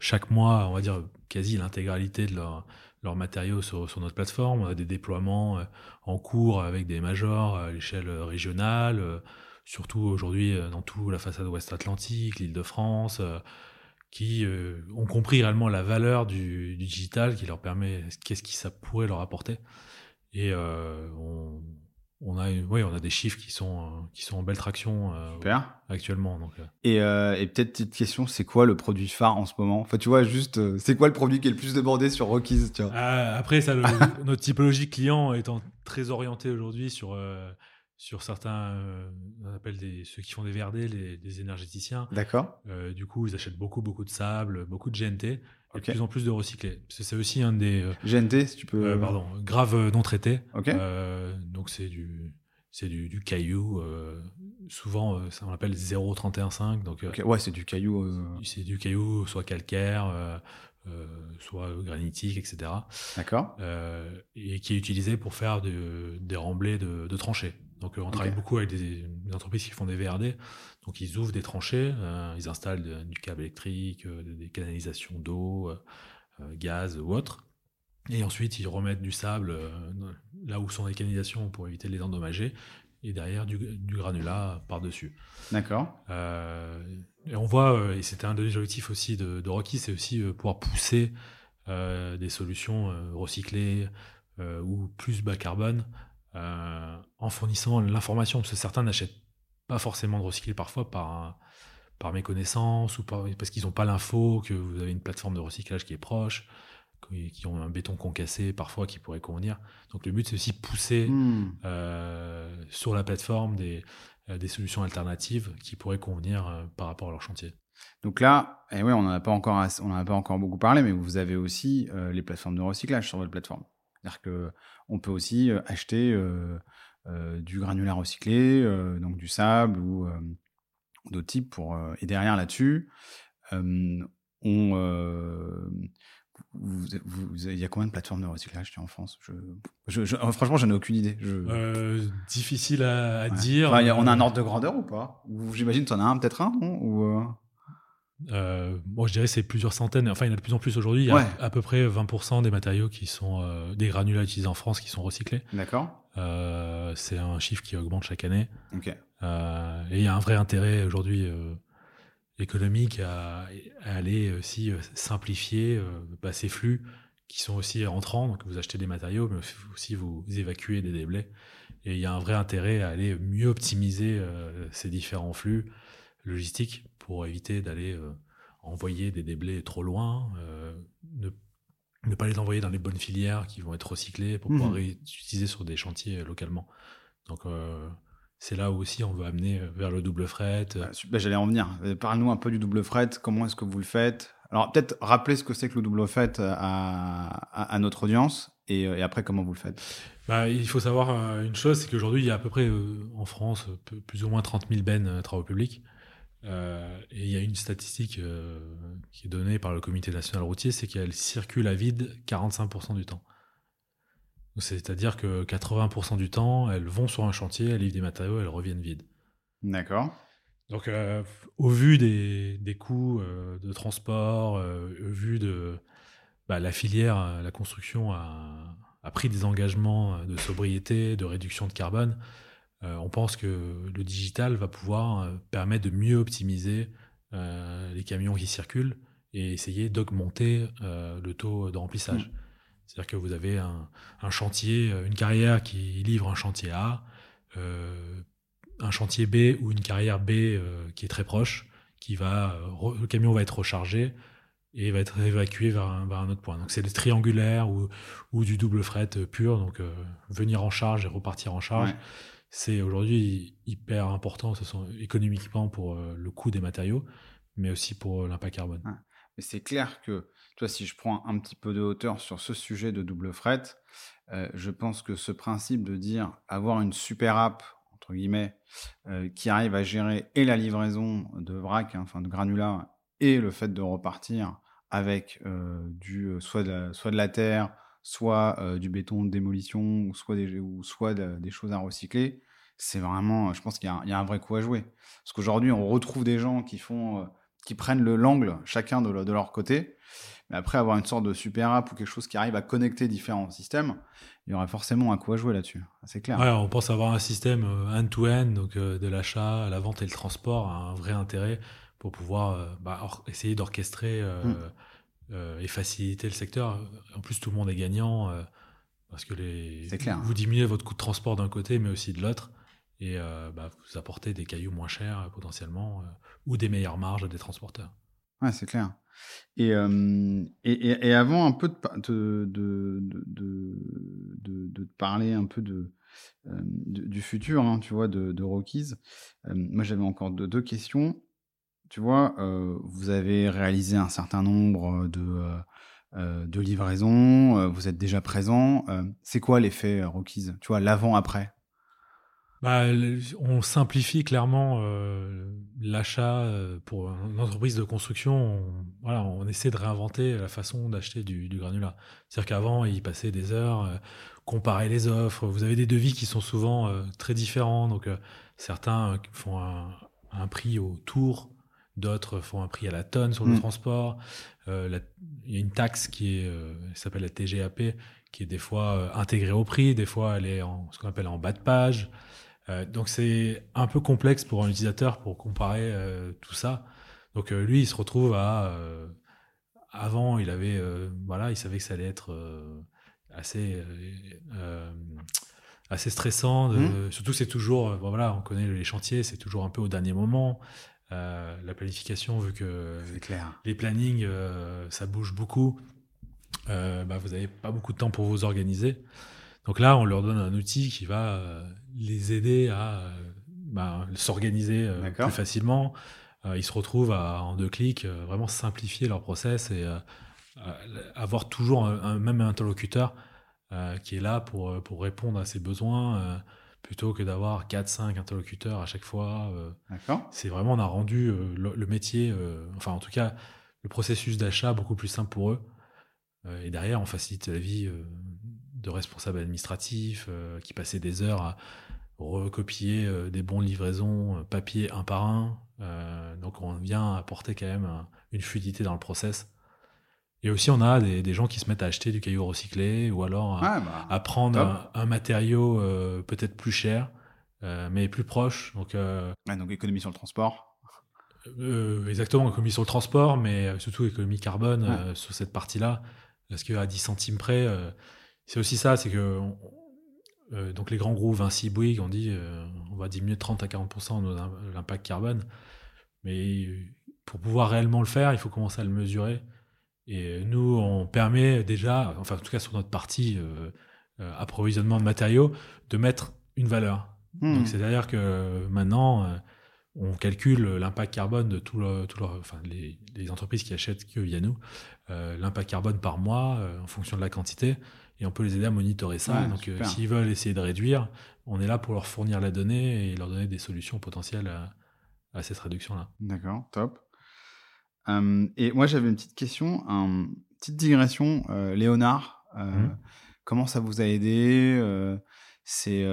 chaque mois, on va dire quasi l'intégralité de leur leurs matériaux sur, notre plateforme. On a des déploiements euh, en cours avec des majors à l'échelle régionale, euh, surtout aujourd'hui euh, dans toute la façade ouest Atlantique, l'île de France, qui ont compris réellement la valeur du, digital, qui leur permet, qu'est-ce qui ça pourrait leur apporter. Et on, on a, oui, on a des chiffres qui sont, euh, qui sont en belle traction euh, actuellement. Donc, euh. Et, et peut-être petite question, c'est quoi le produit phare en ce moment? Enfin, tu vois, juste, c'est quoi le produit qui est le plus demandé sur Rockies tu vois? Après, ça, notre typologie client étant très orientée aujourd'hui sur, sur certains, on appelle des, ceux qui font des VRD, les, les énergéticiens. D'accord. du coup, ils achètent beaucoup, beaucoup de sable, beaucoup de GNT. De plus en plus de recyclés. C'est aussi un des. Euh, GNT, si tu peux. Euh, pardon, grave non traité. Ok. Euh, donc c'est du, c'est du, du, caillou. souvent, ça on l'appelle 0,315. Donc. Ouais, c'est du caillou. C'est du caillou, soit calcaire. soit granitique, etc. D'accord. et qui est utilisé pour faire de, des remblais de, de tranchées. Donc on travaille beaucoup avec des, entreprises qui font des VRD. Donc ils ouvrent des tranchées, euh, ils installent du câble électrique, euh, des canalisations d'eau, euh, gaz ou autre. Et ensuite ils remettent du sable là où sont les canalisations pour éviter de les endommager. Et derrière du, granulat par-dessus. D'accord. et on voit, et c'était un des objectifs aussi de, de Rocky, c'est aussi pouvoir pousser des solutions recyclées ou plus bas carbone euh, en fournissant l'information, parce que certains n'achètent pas forcément de recyclé parfois par, par méconnaissance ou parce qu'ils n'ont pas l'info que vous avez une plateforme de recyclage qui est proche, qui ont un béton concassé parfois qui pourrait convenir. Donc le but c'est aussi pousser hmm. sur la plateforme des, des solutions alternatives qui pourraient convenir par rapport à leur chantier. Donc là, et eh ouais, on n'en a pas encore, on a pas encore beaucoup parlé, mais vous avez aussi euh, les plateformes de recyclage sur votre plateforme. C'est-à-dire que on peut aussi euh, acheter euh, du granulat recyclé, donc du sable ou d'autres types pour. et derrière là-dessus, on il y a combien de plateformes de recyclage en France? Je, je, Franchement, j'en ai aucune idée. difficile à, dire. on a un ordre de grandeur ou pas? J'imagine que tu en as un, peut-être un, non? Ou, euh, moi, je dirais c'est plusieurs centaines. Enfin, il y en a de plus en plus aujourd'hui. Il y a à, peu près 20% des matériaux qui sont euh, des granulats utilisés en France qui sont recyclés. D'accord. Euh, c'est un chiffre qui augmente chaque année. et il y a un vrai intérêt aujourd'hui économique à, aller aussi simplifier bah, ces flux qui sont aussi entrants. Donc, vous achetez des matériaux, mais aussi vous évacuez des déblais. Et il y a un vrai intérêt à aller mieux optimiser ces différents flux logistiques pour éviter d'aller euh, envoyer des déblais trop loin, euh, ne, pas les envoyer dans les bonnes filières qui vont être recyclées pour pouvoir les mmh. utiliser sur des chantiers localement. Donc euh, c'est là où aussi on veut amener vers le double fret. Bah, J'allais en venir. Parle-nous un peu du double fret. Comment est-ce que vous le faites? Alors peut-être rappeler ce que c'est que le double fret à, notre audience et, après comment vous le faites? Bah, il faut savoir une chose, c'est qu'aujourd'hui il y a à peu près en France plus ou moins 30 000 bennes travaux publics. Euh, et il y a une statistique euh, qui est donnée par le Comité national routier, c'est qu'elle circule à vide 45% du temps. C'est-à-dire que 80% du temps, elles vont sur un chantier, elles livrent des matériaux, elles reviennent vides. D'accord. Donc, euh, au vu des, des coûts de transport, au vu de bah, la filière, la construction a, a, pris des engagements de sobriété, de réduction de carbone. Euh, on pense que le digital va pouvoir euh, permettre de mieux optimiser euh, les camions qui circulent et essayer d'augmenter le taux de remplissage. Mm. C'est-à-dire que vous avez un, chantier, une carrière qui livre un chantier A, un chantier B ou une carrière B qui est très proche, qui va, le camion va être rechargé et va être évacué vers un, autre point. Donc c'est le triangulaire ou, ou, du double fret pur, donc venir en charge et repartir en charge c'est aujourd'hui hyper important, économiquement pour euh, le coût des matériaux, mais aussi pour euh, l'impact carbone. Mais c'est clair que, toi, si je prends un petit peu de hauteur sur ce sujet de double fret, euh, je pense que ce principe de dire avoir une super app, entre guillemets, qui arrive à gérer et la livraison de vrac, hein, enfin de granulats, et le fait de repartir avec du, soit, de soit de la terre, soit du béton de démolition, ou soit des, ou soit des choses à recycler, c'est vraiment, je pense qu'il y, a un vrai coup à jouer. Parce qu'aujourd'hui, on retrouve des gens qui font, qui prennent le l'angle chacun de, de, leur côté. Mais après, avoir une sorte de super app ou quelque chose qui arrive à connecter différents systèmes, il y aurait forcément un coup à jouer là-dessus. C'est clair. Ouais, on pense avoir un système end-to-end, donc de l'achat, la vente et le transport, un vrai intérêt pour pouvoir bah, essayer d'orchestrer. Mmh. Euh, et faciliter le secteur. En plus, tout le monde est gagnant euh, parce que les, vous diminuez votre coût de transport d'un côté, mais aussi de l'autre. Et euh, bah, vous apportez des cailloux moins chers potentiellement ou des meilleures marges des transporteurs. Ouais, c'est clair. Et, et, et, avant un peu de, de, de, de, parler un peu de, du futur, hein, tu vois, de, de Rockies, moi j'avais encore deux questions tu vois, vous avez réalisé un certain nombre de, livraisons, vous êtes déjà présent. c'est quoi l'effet Rockies? Tu vois, l'avant-après bah, on simplifie clairement l'achat pour une entreprise de construction. On, voilà, on essaie de réinventer la façon d'acheter du, granulat. C'est-à-dire qu'avant, il passait des heures, comparer les offres. Vous avez des devis qui sont souvent très différents. Donc, certains font un, un, prix au tour D'autres font un prix à la tonne sur le mm. transport. Euh, il y a une taxe qui euh, s'appelle la TGAP, qui est des fois euh, intégrée au prix, des fois elle est en ce qu'on appelle en bas de page. donc c'est un peu complexe pour un utilisateur pour comparer tout ça. Donc lui, il se retrouve à avant, il avait voilà, il savait que ça allait être assez assez stressant. Mm. Surtout, c'est toujours voilà, on connaît les chantiers, c'est toujours un peu au dernier moment. La planification, vu que clair. les plannings, ça bouge beaucoup, bah, vous n'avez pas beaucoup de temps pour vous organiser. Donc là, on leur donne un outil qui va les aider à bah, s'organiser plus facilement. ils se retrouvent à, en deux clics, vraiment simplifier leur process et avoir toujours un, même interlocuteur qui est là pour, pour répondre à ses besoins plutôt que d'avoir 4-5 interlocuteurs à chaque fois. D'accord. C'est vraiment, on a rendu le, métier, enfin en tout cas le processus d'achat beaucoup plus simple pour eux. et derrière, on facilite la vie de responsables administratifs qui passaient des heures à recopier des bons livraisons papier un par un. donc on vient apporter quand même une fluidité dans le process. Et aussi, on a des, gens qui se mettent à acheter du caillou recyclé ou alors à, bah, prendre un, matériau euh, peut-être plus cher, euh, mais plus proche. Donc, euh, donc économie sur le transport. exactement, économie sur le transport, mais surtout économie carbone sur cette partie-là. Parce qu'à 10 centimes près, c'est aussi ça, c'est que donc les grands groupes Vinci, Bouygues, on dit on va diminuer de 30 à 40% l'impact carbone. Mais pour pouvoir réellement le faire, il faut commencer à le mesurer. Et nous, on permet déjà, enfin en tout cas sur notre partie euh, euh, approvisionnement de matériaux, de mettre une valeur. Hmm. Donc c'est-à-dire que maintenant, euh, on calcule l'impact carbone de tout, le, tout enfin, les, les, entreprises qui achètent que via nous, l'impact carbone par mois en fonction de la quantité, et on peut les aider à monitorer ça. Donc s'ils veulent essayer de réduire, on est là pour leur fournir la donnée et leur donner des solutions potentielles à, à cette réduction-là. D'accord, top et moi, j'avais une petite question, une petite digression. Léonard, mmh. comment ça vous a aidé c'est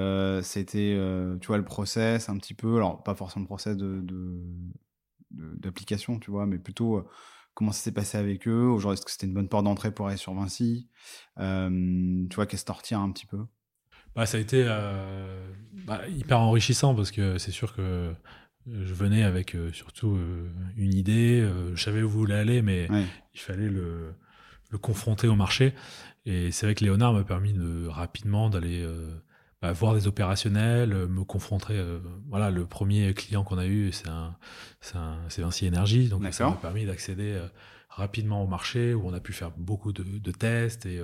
c'était tu vois le process un petit peu alors pas forcément le process de d'application tu vois mais plutôt comment ça s'est passé avec eux aujourd'hui est-ce que c'était une bonne porte d'entrée pour aller sur Vinci tu vois qu'est-ce que un petit peu? Bah, ça a été bah, hyper enrichissant parce que c'est sûr que je venais avec euh, surtout euh, une idée, euh, je savais où vous voulez aller, mais il fallait le, le, confronter au marché. Et c'est vrai que Léonard m'a permis de rapidement d'aller bah, voir des opérationnels, me confronter. voilà, le premier client qu'on a eu, c'est un, Vinci Énergie, donc ça m'a permis d'accéder rapidement au marché où on a pu faire beaucoup de, de tests et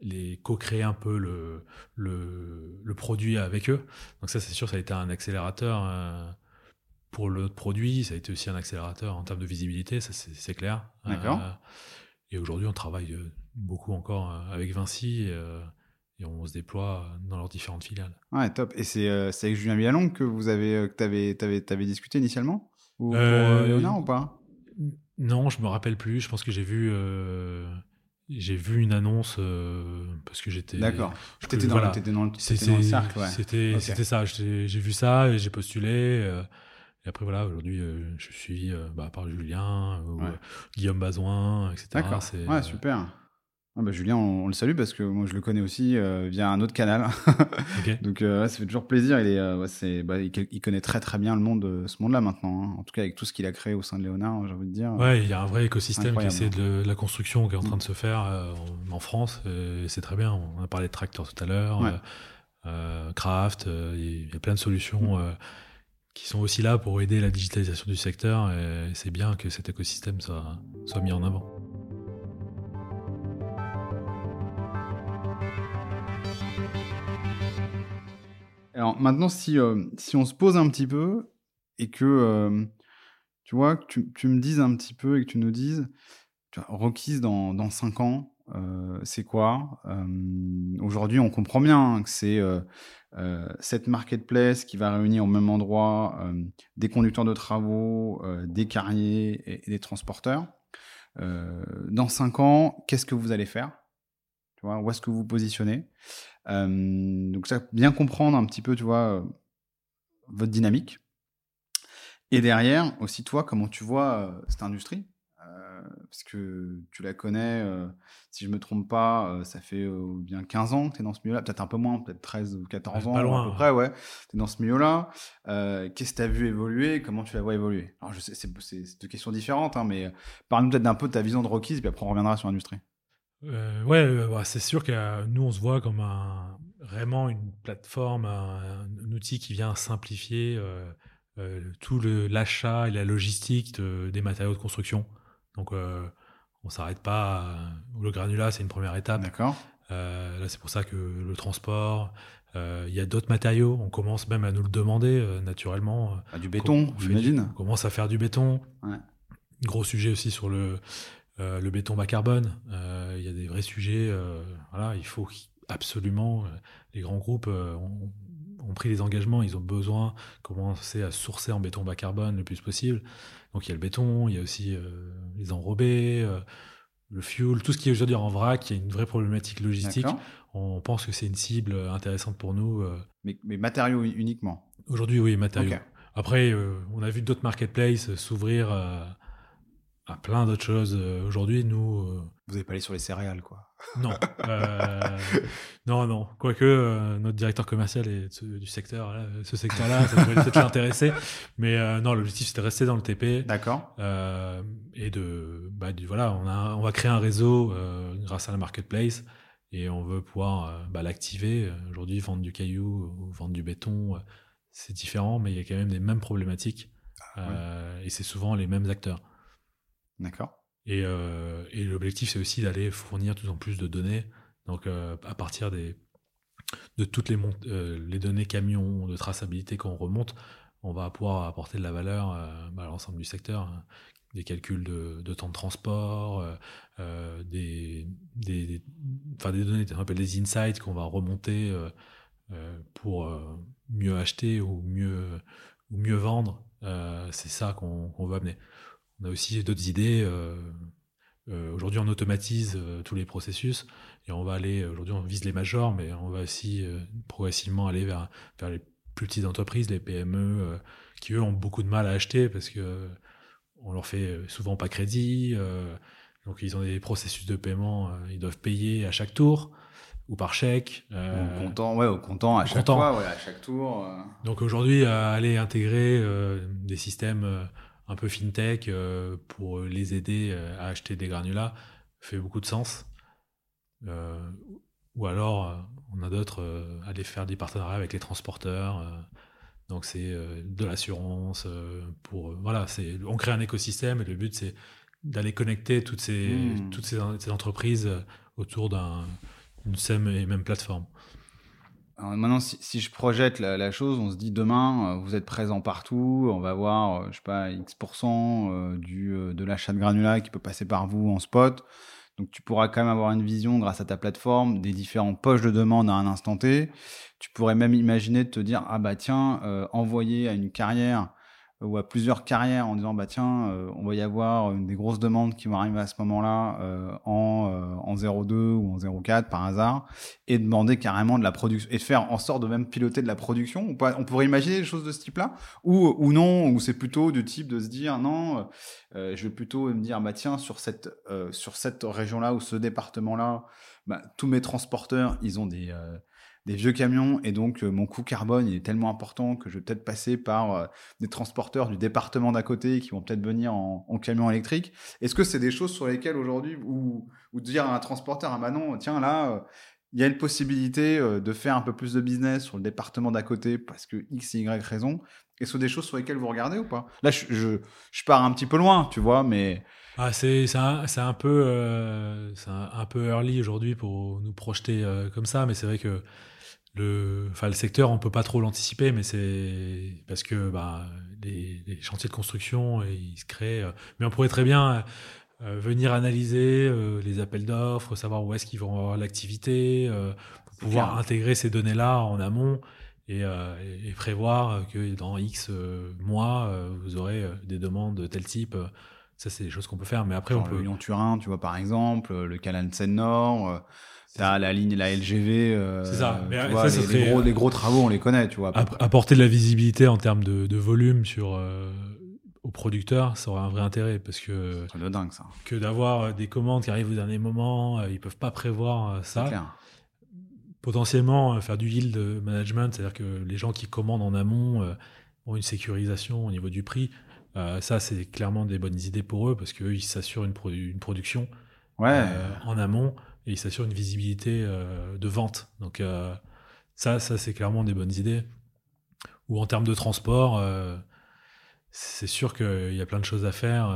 les co-créer un peu le, le, le, produit avec eux. Donc ça, c'est sûr, ça a été un accélérateur pour le produit, ça a été aussi un accélérateur en termes de visibilité, ça c'est clair. D'accord. Euh, et aujourd'hui, on travaille euh, beaucoup encore euh, avec Vinci et, on se déploie dans leurs différentes filiales. Ouais, top. Et c'est avec Julien Bialon que vous avez, que avais, discuté initialement? Ou pour Léonard ou pas? Non, je me rappelle plus. Je pense que j'ai vu. J'ai vu une annonce parce que j'étais. D'accord. T'étais dans, dans, dans, le cercle, ouais. C'était ça. J'ai vu ça et j'ai postulé. Et après, voilà, aujourd'hui, euh, je suis euh, bah, par Julien, ou euh, Guillaume Bazoin, etc. D'accord. Ouais, super. Ah bah, Julien, on, le salue parce que moi je le connais aussi via un autre canal. Donc ça fait toujours plaisir. Il, est, bah, il, connaît très très bien le monde, ce monde-là maintenant. Hein. En tout cas avec tout ce qu'il a créé au sein de Léonard, j'ai envie de dire. Ouais, il y a un vrai écosystème qui essaie de, la construction qui est en train mm. de se faire en, France. C'est très bien. On a parlé de tracteurs tout à l'heure, Craft. Il y a plein de solutions. Mm qui sont aussi là pour aider la digitalisation du secteur et c'est bien que cet écosystème soit, mis en avant. Alors maintenant, si, euh, si on se pose un petit peu et que euh, tu vois, que tu, me dises un petit peu et que tu nous dises, tu dans, dans 5 ans, euh, c'est quoi? Aujourd'hui, on comprend bien que c'est euh, cette marketplace qui va réunir au même endroit des conducteurs de travaux, des carriers et, des transporteurs. dans 5 ans, qu'est-ce que vous allez faire? Tu vois, Où est-ce que vous vous positionnez? Donc, ça, bien comprendre un petit peu, tu vois, votre dynamique. Et derrière, aussi toi, comment tu vois cette industrie? Parce que tu la connais, euh, si je me trompe pas, euh, ça fait euh, bien 15 ans que tu es dans ce milieu-là, peut-être un peu moins, peut-être 13 ou 14 ans à peu près, ouais. Tu es dans ce milieu-là. Qu'est-ce que tu as vu évoluer? Comment tu la vois évoluer? Alors, je sais, c'est, deux questions différentes, hein, mais parle-nous peut-être d'un peu de ta vision de Rockies, puis après on reviendra sur l'industrie. ouais, bah, c'est sûr que nous, on se voit comme un, vraiment une plateforme, un, outil qui vient simplifier tout l'achat et la logistique des matériaux de construction. Donc, on s'arrête pas. le granulat, c'est une première étape. D'accord. là, c'est pour ça que le transport, il y a d'autres matériaux. On commence même à nous le demander naturellement. Ah, du béton, j'imagine. On commence à faire du béton. Ouais. Gros sujet aussi sur le, euh, le béton bas carbone. Euh, il y a des vrais sujets. Euh, voilà, il faut absolument. les grands groupes ont, ont, pris les engagements. Ils ont besoin de commencer à sourcer en béton bas carbone le plus possible. Donc il y a le béton, il y a aussi les enrobés. le fuel, tout ce qui est aujourd'hui en vrac, il y a une vraie problématique logistique. On pense que c'est une cible intéressante pour nous. Mais, mais matériaux uniquement? Aujourd'hui, oui, matériaux. Après, on a vu d'autres marketplaces s'ouvrir à plein d'autres choses. Euh, aujourd'hui, nous. Euh, Vous n'avez pas allé sur les céréales, quoi. Non. Euh, non, non. Quoique, notre directeur commercial est du secteur, ce secteur-là, ça pourrait peut-être l'intéresser. Mais non, l'objectif, c'était de rester dans le TP. D'accord. et de. Bah, voilà, on, a, on va créer un réseau grâce à la marketplace et on veut pouvoir bah, l'activer. Aujourd'hui, vendre du caillou ou vendre du béton, c'est différent, mais il y a quand même des mêmes problématiques. Ah, et c'est souvent les mêmes acteurs. D'accord. Euh, et, l'objectif, c'est aussi d'aller fournir de plus en plus de données. Donc, euh, à partir des, de toutes les, euh, les données camions, de traçabilité qu'on remonte, on va pouvoir apporter de la valeur à l'ensemble du secteur. Hein. Des calculs de, temps de transport, des, des, données, on appelle des insights qu'on va remonter pour mieux acheter ou mieux, ou mieux vendre. c'est ça qu'on veut amener. On a aussi d'autres idées. Euh, euh, aujourd'hui, on automatise euh, tous les processus et on va aller. Aujourd'hui, on vise les majors, mais on va aussi progressivement aller vers, vers les plus petites entreprises, les PME, qui eux ont beaucoup de mal à acheter parce que on leur fait souvent pas crédit. donc, ils ont des processus de paiement. ils doivent payer à chaque tour ou par chèque. au comptant, ouais, au comptant à chaque fois, ouais, à chaque tour. Donc aujourd'hui, aller intégrer des systèmes un peu fintech euh, pour les aider euh, à acheter des granulats fait beaucoup de sens. Euh, ou alors, on a d'autres, aller faire des partenariats avec les transporteurs. donc, c'est de l'assurance. pour voilà, c'est on crée un écosystème et le but, c'est d'aller connecter toutes ces, hmm. toutes ces, entreprises autour d'une et même plateforme maintenant, si, je projette la, chose, on se dit demain, euh, vous êtes présent partout, on va avoir, euh, je sais pas, X% euh, du, de l'achat de granulats qui peut passer par vous en spot. Donc tu pourras quand même avoir une vision grâce à ta plateforme des différentes poches de demande à un instant T. Tu pourrais même imaginer de te dire, ah bah tiens, envoyer à une carrière ou à plusieurs carrières en disant bah tiens euh, on va y avoir des grosses demandes qui vont arriver à ce moment-là euh, en euh, en 02 ou en 04 par hasard et demander carrément de la production et de faire en sorte de même piloter de la production on, on pourrait imaginer des choses de ce type-là ou ou non ou c'est plutôt du type de se dire non je vais plutôt me dire bah tiens sur cette sur cette région-là ou ce département-là bah, tous mes transporteurs ils ont des des vieux camions et donc euh, mon coût carbone est tellement important que je vais peut-être passer par euh, des transporteurs du département d'à côté qui vont peut-être venir en, camion électrique. Est-ce que c'est des choses sur lesquelles aujourd'hui ou, ou dire à un transporteur ah bah non tiens là euh, il y a une possibilité de faire un peu plus de business sur le département d'à côté parce que X et Y raison. Est-ce que des choses sur lesquelles vous regardez ou pas? Là, je, je, pars un petit peu loin, tu vois, mais... Ah, c'est un, un, peu, un, un, peu early aujourd'hui pour nous projeter comme ça, mais c'est vrai que le, enfin, le secteur, on peut pas trop l'anticiper, mais c'est parce que bah, les, chantiers de construction, ils se créent. Euh, mais on pourrait très bien euh, venir analyser euh, les appels d'offres, savoir où est-ce qu'ils vont avoir l'activité, pouvoir intégrer ces données-là en amont et, et, prévoir que dans X mois, vous aurez des demandes de tel type. Ça, c'est des choses qu'on peut faire. Mais après, on peut. Le Lyon-Turin, tu vois, par exemple, le Canal Seine-Nord T'as la ligne, la LGV. Euh, c'est ça. Les, gros, les, gros, travaux, on les connaît, tu vois. Apporter de la visibilité en termes de, de volume sur euh, aux producteurs, ça aurait un vrai intérêt parce que. C'est de dingue ça. Que d'avoir euh, des commandes qui arrivent au dernier moment, ils peuvent pas prévoir ça. Clair. Potentiellement faire du yield management, c'est-à-dire que les gens qui commandent en amont ont une sécurisation au niveau du prix. ça, c'est clairement des bonnes idées pour eux parce qu'eux, ils s'assurent une, une, production ouais. en amont et il s'assure une visibilité euh, de vente. Donc euh, ça, ça c'est clairement des bonnes idées. Ou en termes de transport, euh, c'est sûr qu'il y a plein de choses à faire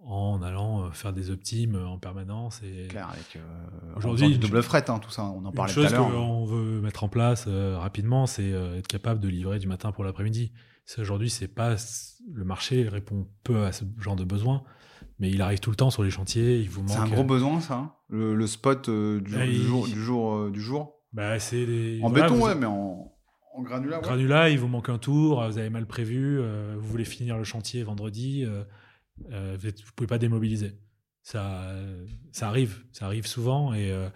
en allant faire des optimes en permanence. Et Clair, avec aujourd'hui double fret, hein, tout ça, on en parlait tout à l'heure. Une chose qu'on veut mettre en place rapidement, c'est être capable de livrer du matin pour l'après-midi. Aujourd'hui, c'est pas le marché répond peu à ce genre de besoin, mais il arrive tout le temps sur les chantiers. Il vous C'est un gros besoin, ça. Hein, le, spot du, bah, jour, du, jour, du jour. Bah, c'est en béton, ouais, mais en, en granulat. Granulat, il vous manque un tour, vous avez mal prévu, vous voulez finir le chantier vendredi. Euh, vous ne pouvez pas démobiliser. Ça, ça arrive, ça arrive souvent et, euh,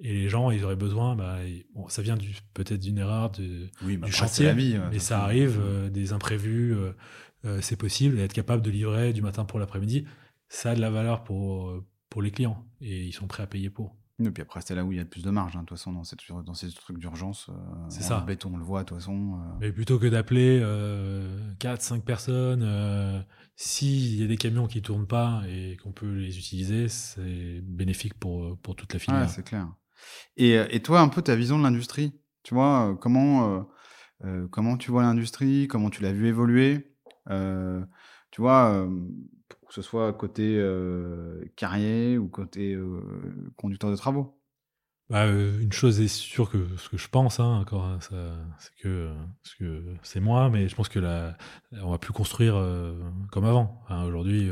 et les gens, ils auraient besoin. Bah, bon, ça vient peut-être d'une erreur de, oui, bah, du chantier, la vie, mais ça arrive, euh, des imprévus, c'est possible. Et être capable de livrer du matin pour l'après-midi, ça a de la valeur pour, pour les clients et ils sont prêts à payer pour. Et puis après, c'est là où il y a le plus de marge, hein, de toute façon, dans, cette, dans ces trucs d'urgence. Euh, c'est ça. Le béton, on le voit, de toute façon. Euh. Mais plutôt que d'appeler euh, 4, 5 personnes, euh, s'il y a des camions qui ne tournent pas et qu'on peut les utiliser, c'est bénéfique pour, pour toute la filière. Ouais, c'est clair. Et, et, toi, un peu ta vision de l'industrie Tu vois, comment, comment tu vois l'industrie Comment tu l'as vu évoluer Tu vois que ce soit côté euh, ou côté euh, conducteur de travaux bah, Une chose est sûre que ce que je pense, hein, hein, c'est que c'est moi, mais je pense que là, on va plus construire comme avant. Hein. Aujourd'hui,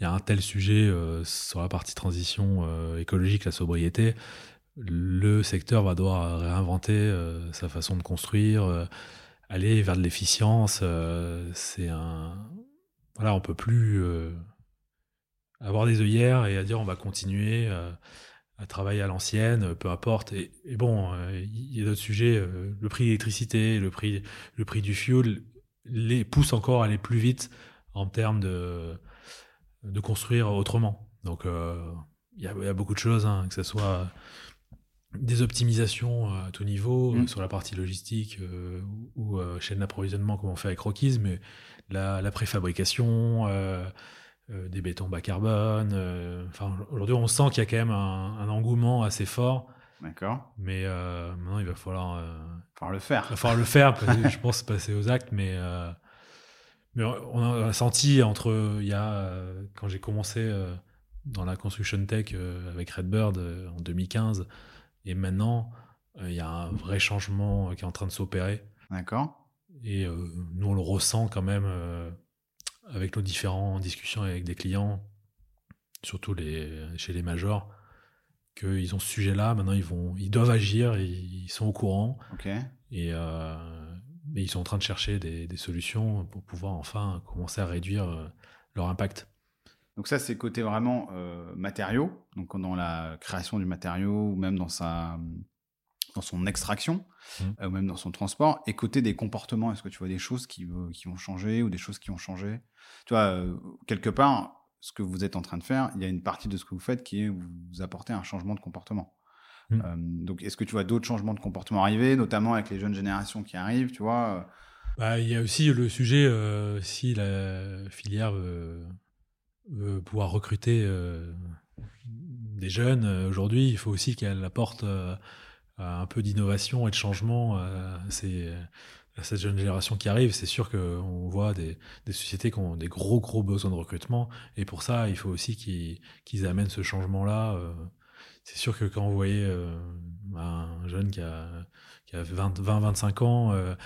il y a un tel sujet sur la partie transition écologique, la sobriété. Le secteur va devoir réinventer sa façon de construire, aller vers de l'efficience. c'est un voilà, on peut plus euh, avoir des œillères et à dire on va continuer euh, à travailler à l'ancienne, peu importe. Et, bon, euh, il y a d'autres sujets. le prix de l'électricité, le prix, le prix du fuel les pousse encore à aller plus vite en termes de, de construire autrement. Donc, il y, a beaucoup de choses, hein, que ce soit des optimisations à tout niveau, mmh. sur la partie logistique ou, chaîne d'approvisionnement, comme on fait avec Rockies, mais la, préfabrication, euh, euh, des bétons bas carbone. Euh, enfin, aujourd'hui, on sent qu'il y a quand même un, engouement assez fort. D'accord. Mais maintenant, il va falloir, le faire. Il va falloir le faire, je pense, passer aux actes. Mais, mais on a senti entre, il y a, quand j'ai commencé dans la construction tech avec Redbird en 2015 et maintenant, il y a un vrai changement qui est en train de s'opérer. D'accord. Et euh, nous, on le ressent quand même euh, avec nos différentes discussions avec des clients, surtout les, chez les majors, qu'ils ont ce sujet-là. Maintenant, ils, vont, ils doivent agir, ils sont au courant. Et, euh, mais ils sont en train de chercher des, des, solutions pour pouvoir enfin commencer à réduire leur impact. Donc ça, c'est côté vraiment matériaux, donc dans la création du matériau ou même dans sa dans son extraction, mmh. euh, ou même dans son transport, et côté des comportements, est-ce que tu vois des choses qui, euh, qui ont changé ou des choses qui ont changé? Tu vois, euh, quelque part, ce que vous êtes en train de faire, il y a une partie de ce que vous faites qui est vous apporter un changement de comportement. Mmh. donc, est-ce que tu vois d'autres changements de comportement arriver, notamment avec les jeunes générations qui arrivent, tu vois bah, Il y a aussi le sujet, si la filière veut, pouvoir recruter des jeunes aujourd'hui, il faut aussi qu'elle apporte un peu d'innovation et de changement euh, c'est à cette jeune génération qui arrive, c'est sûr qu'on voit des, sociétés qui ont des gros gros besoins de recrutement et pour ça il faut aussi qu'ils amènent ce changement là. Euh. c'est sûr que quand vous voyez euh, un jeune qui a, qui a 20-25 ans,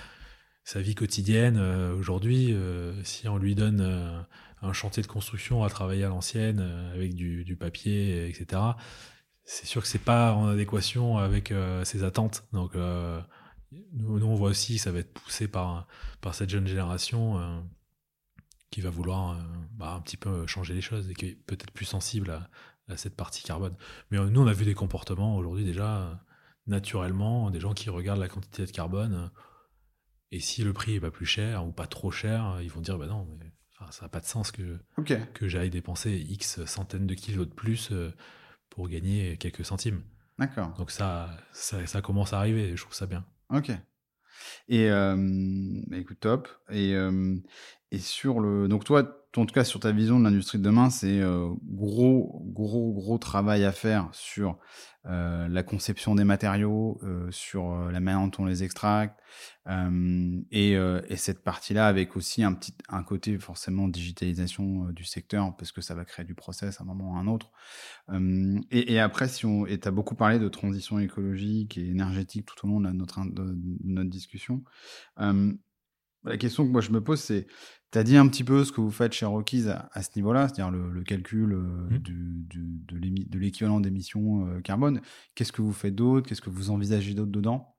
sa vie quotidienne aujourd'hui, si on lui donne un chantier de construction à travailler à l'ancienne avec du, papier, etc c'est sûr que c'est pas en adéquation avec euh, ses attentes. Donc, euh, nous, on voit aussi que ça va être poussé par, par cette jeune génération euh, qui va vouloir bah, un petit peu changer les choses et qui est peut-être plus sensible à, cette partie carbone. Mais nous, on a vu des comportements aujourd'hui déjà naturellement, des gens qui regardent la quantité de carbone. et si le prix est pas plus cher ou pas trop cher, ils vont dire bah non, mais, ça n'a pas de sens que, que j'aille dépenser X centaines de kilos de plus pour gagner quelques centimes. D'accord. Donc ça, ça, commence à arriver, je trouve ça bien. Ok. Et euh, écoute, top. Et, euh, Et sur le, donc toi, en tout cas sur ta vision de l'industrie de demain, c'est euh, gros, gros, gros travail à faire sur euh, la conception des matériaux, euh, sur la manière dont on les extracte, et, et, cette partie-là avec aussi un petit, un côté forcément digitalisation du secteur parce que ça va créer du process à un moment ou à un autre. Et, et, après, si on, et as beaucoup parlé de transition écologique et énergétique tout au long de notre, de notre discussion. La question que moi je me pose, c'est tu as dit un petit peu ce que vous faites chez Rockies à, ce niveau-là, c'est-à-dire le, calcul euh, mmh. du, de l'équivalent d'émissions euh, carbone. Qu'est-ce que vous faites d'autre? Qu'est-ce que vous envisagez d'autre dedans?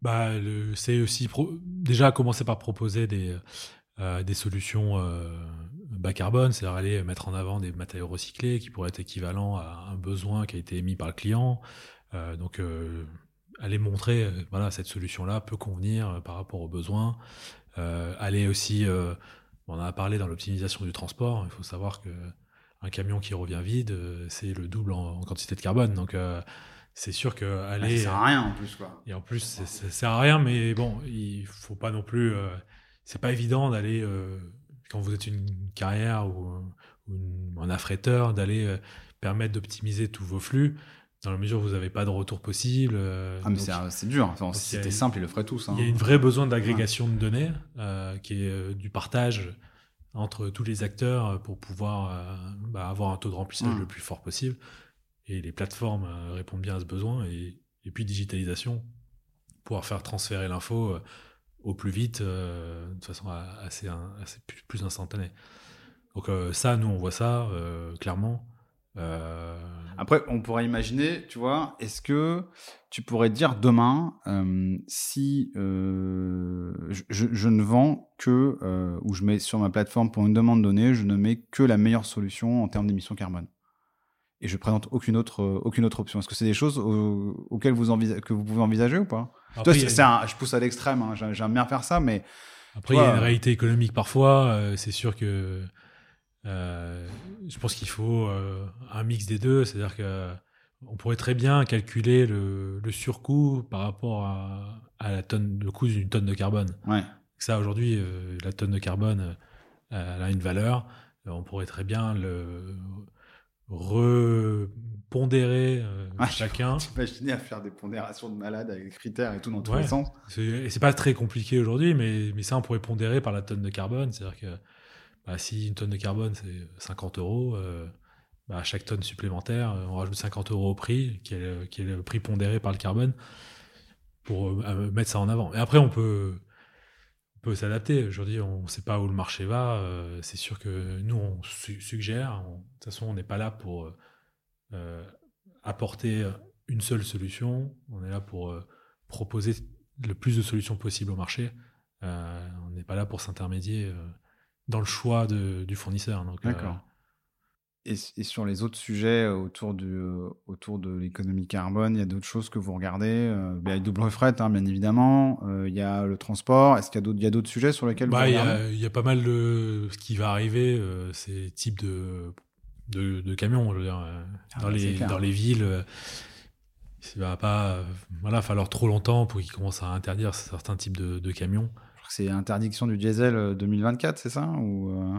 Bah, C'est aussi déjà commencer par proposer des, euh, des solutions bas carbone, c'est-à-dire aller mettre en avant des matériaux recyclés qui pourraient être équivalents à un besoin qui a été émis par le client. donc, aller montrer voilà cette solution-là peut convenir par rapport aux besoins. Euh, aller aussi, euh, on en a parlé dans l'optimisation du transport. Il faut savoir que un camion qui revient vide, euh, c'est le double en, quantité de carbone. Donc c'est sûr que bah, aller. ça sert à rien en plus quoi. Et en plus, ça sert à rien, mais bon, il faut pas non plus. c'est pas évident d'aller quand vous êtes une carrière ou, un affréteur d'aller permettre d'optimiser tous vos flux dans la mesure où vous n'avez pas de retour possible. Euh, ah, mais c'est dur. Enfin, si c'était simple, ils le feraient tous. Il y a un hein. vrai besoin d'agrégation de données, euh, qui est euh, du partage entre tous les acteurs pour pouvoir bah, avoir un taux de remplissage mmh. le plus fort possible. Et les plateformes répondent bien à ce besoin. Et, et puis, digitalisation, pouvoir faire transférer l'info au plus vite, de façon assez, assez plus, instantanée. Donc, ça, nous, on voit ça clairement. Euh, Après, on pourrait imaginer, tu vois, est-ce que tu pourrais dire demain, euh, si euh, je, ne vends que, ou je mets sur ma plateforme pour une demande donnée, je ne mets que la meilleure solution en termes d'émissions carbone et je présente aucune autre, aucune autre option. Est-ce que c'est des choses auxquelles vous que vous pouvez envisager ou pas? Toi, je pousse à l'extrême, hein, j'aime bien faire ça, mais... Après, il y a une réalité économique parfois. c'est sûr que euh, je pense qu'il faut euh, un mix des deux, c'est-à-dire que on pourrait très bien calculer le, surcoût par rapport à, la tonne, le coût d'une tonne de carbone. Ouais. Ça aujourd'hui, euh, la tonne de carbone, elle a une valeur. On pourrait très bien le repondérer ah, chacun. T'imaginer à faire des pondérations de malades avec des critères et tout dans tous les sens. Et c'est pas très compliqué aujourd'hui, mais, mais ça on pourrait pondérer par la tonne de carbone. C'est-à-dire que bah, si une tonne de carbone, c'est 50 euros, euh, bah, à chaque tonne supplémentaire, euh, on rajoute 50 euros au prix, qui est, le prix pondéré par le carbone, pour euh, mettre ça en avant. Et après, on peut, peut s'adapter. Dire, on ne sait pas où le marché va. c'est sûr que nous, on suggère. de toute façon, on n'est pas là pour apporter une seule solution. On est là pour proposer le plus de solutions possibles au marché. on n'est pas là pour s'intermédier dans le choix de, du fournisseur. Euh, D'accord. Et, et, sur les autres sujets autour, du, euh, autour de l'économie carbone, il y a d'autres choses que vous regardez euh, Il y a double fret, hein, bien évidemment. Il y a le transport. Est-ce qu'il y a d'autres sujets sur lesquels bah, vous regardez? Il y, a pas mal de ce qui va arriver, ces types de, de, de, camions. Je veux dire, ah dans, les, dans les villes, il va pas voilà, falloir trop longtemps pour qu'ils commencent à interdire certains types de, de camions c'est interdiction du diesel 2024, euh, c'est ça Ou euh,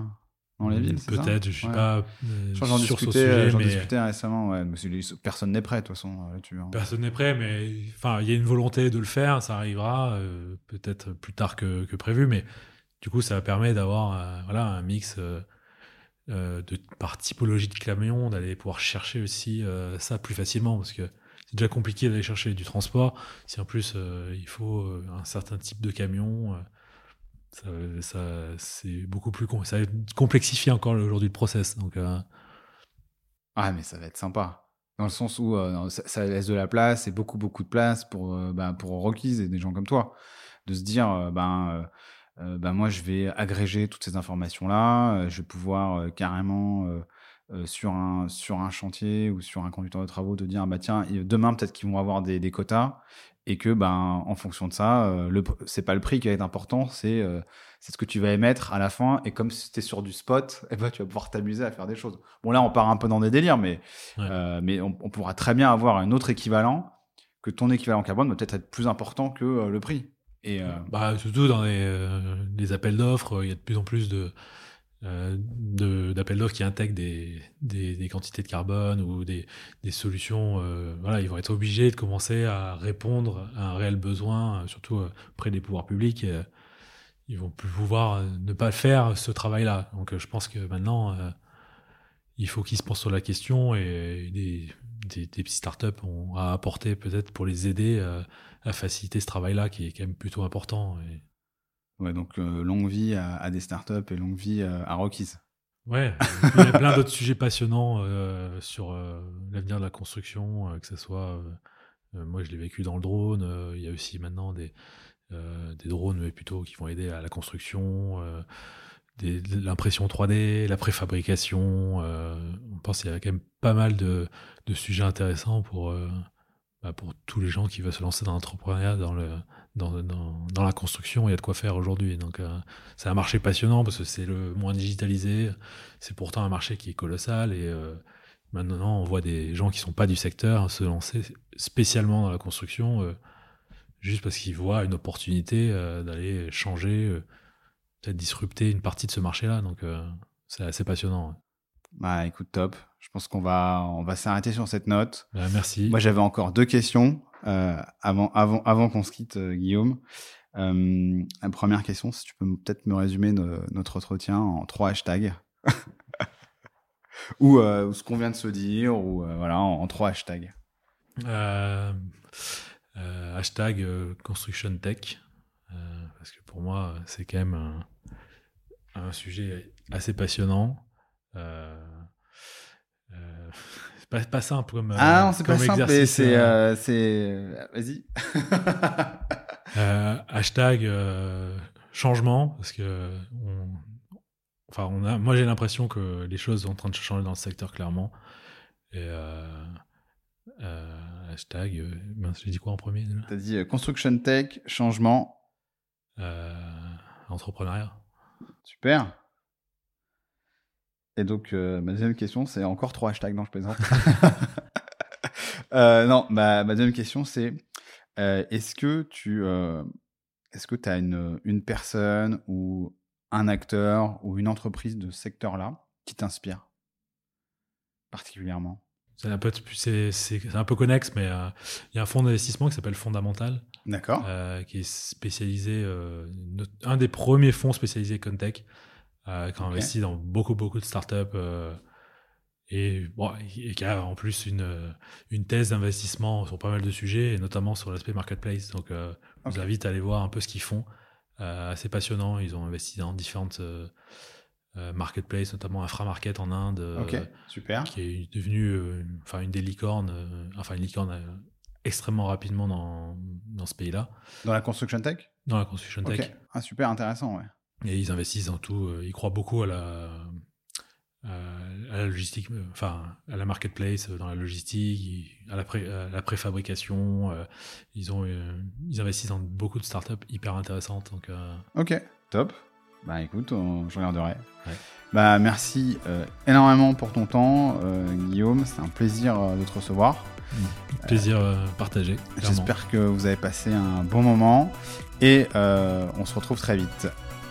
dans les villes Peut-être, je suis pas euh, j'en discutais, j'en discutais récemment. Ouais, personne n'est prêt, de toute façon. Hein. Personne n'est prêt, mais il y a une volonté de le faire, ça arrivera peut-être plus tard que, que, prévu, mais du coup, ça permet d'avoir voilà, un mix de, par typologie de camion, d'aller pouvoir chercher aussi ça plus facilement, parce que c'est déjà compliqué d'aller chercher du transport. Si en plus il faut un certain type de camion, ça, c'est beaucoup plus ça complexifie encore aujourd'hui le process. Donc, euh. Ah, mais ça va être sympa. Dans le sens où euh, ça, laisse de la place et beaucoup, beaucoup de place pour, euh, bah, pour Rockies et des gens comme toi. De se dire, ben, ben, moi, je vais agréger toutes ces informations-là. je vais pouvoir carrément, sur, un, sur un chantier ou sur un conducteur de travaux, de dire, bah, tiens, demain, peut-être qu'ils vont avoir des quotas et que ben en fonction de ça euh, le c'est pas le prix qui va être important c'est euh, c'est ce que tu vas émettre à la fin et comme c'était sur du spot et eh ben tu vas pouvoir t'amuser à faire des choses. Bon là on part un peu dans des délires mais euh, mais on, pourra très bien avoir un autre équivalent que ton équivalent carbone va peut-être être plus important que le prix. Et, euh, bah, surtout dans les, appels d'offres, il y a de plus en plus de, d'appels d'offres qui intègrent des, des, quantités de carbone ou des, des solutions. voilà, ils vont être obligés de commencer à répondre à un réel besoin, surtout auprès des pouvoirs publics ils vont plus pouvoir euh, ne pas faire ce travail-là. Donc euh, je pense que maintenant, euh, il faut qu'ils se pensent sur la question et des, des, des petites startups ont à apporter peut-être pour les aider à faciliter ce travail-là qui est quand même plutôt important. Ouais, donc longue vie à, des startups et longue vie à Rockies. Ouais, il y a plein d'autres sujets passionnants sur l'avenir de la construction, que ce soit, moi je l'ai vécu dans le drone, il y a aussi maintenant des, euh, des drones, mais plutôt qui vont aider à la construction, euh, l'impression 3D, la préfabrication. Euh, on pense qu'il y a quand même pas mal de, sujets intéressants pour, bah, pour tous les gens qui veulent se lancer dans l'entrepreneuriat, dans, le, dans, dans, la construction. Il y a de quoi faire aujourd'hui. Donc, c'est un marché passionnant parce que c'est le moins digitalisé. C'est pourtant un marché qui est colossal et maintenant on voit des gens qui sont pas du secteur se lancer spécialement dans la construction juste parce qu'ils voient une opportunité euh, d'aller changer, euh, peut-être disrupter une partie de ce marché-là. Donc, euh, c'est assez passionnant. Bah, écoute, top. Je pense qu'on va, on va s'arrêter sur cette note. Bah, merci. Moi, j'avais encore deux questions avant, avant, avant qu'on se quitte, Guillaume. la première question, si tu peux peut-être me résumer notre entretien en trois hashtags. ou ce qu'on vient de se dire, ou voilà, en, en, trois hashtags. Euh, hashtag euh, construction tech, euh, parce que pour moi, c'est quand même un, sujet assez passionnant. Pas, pas, simple comme. Ah non, c'est pas simple, c'est. c'est Vas-y. hashtag changement, parce que. Enfin, on a, moi j'ai l'impression que les choses sont en train de changer dans le secteur clairement. Et, euh, hashtag, euh, j'ai dit quoi en premier T'as dit euh, construction tech, changement. entrepreneuriat. Super. Et donc, ma deuxième question, c'est encore trois hashtags, non, je plaisante. non, ma, deuxième question, c'est est-ce que tu est-ce que as une, une personne ou un acteur ou une entreprise de ce secteur-là qui t'inspire particulièrement? C'est un peu, c'est, un peu connexe, mais euh, il y a un fonds d'investissement qui s'appelle Fondamental. D'accord. Euh, qui est spécialisé, euh, un des premiers fonds spécialisés Contech, qui a investi dans beaucoup, beaucoup de startups et, bon, et qui a en plus une, une thèse d'investissement sur pas mal de sujets, et notamment sur l'aspect marketplace. Donc, je vous invite à aller voir un peu ce qu'ils font. assez passionnant. Ils ont investi dans différentes euh, marketplace, notamment Inframarket en Inde, euh, super. qui est devenue euh, enfin une des licornes, enfin une licorne extrêmement rapidement dans, dans ce pays-là. Dans la construction tech? Dans la construction tech. Ah, super intéressant, ouais. Et ils investissent dans tout. ils croient beaucoup à la, à la logistique, enfin à la marketplace, dans la logistique, à la, pré, la préfabrication. ils, ont, ils investissent dans beaucoup de startups hyper intéressantes. Donc, ok, top. Bah écoute, je regarderai. Bah merci euh, énormément pour ton temps, euh, Guillaume. C'est un plaisir euh, de te recevoir. Plaisir partagé. J'espère que vous avez passé un bon moment et on se retrouve très vite.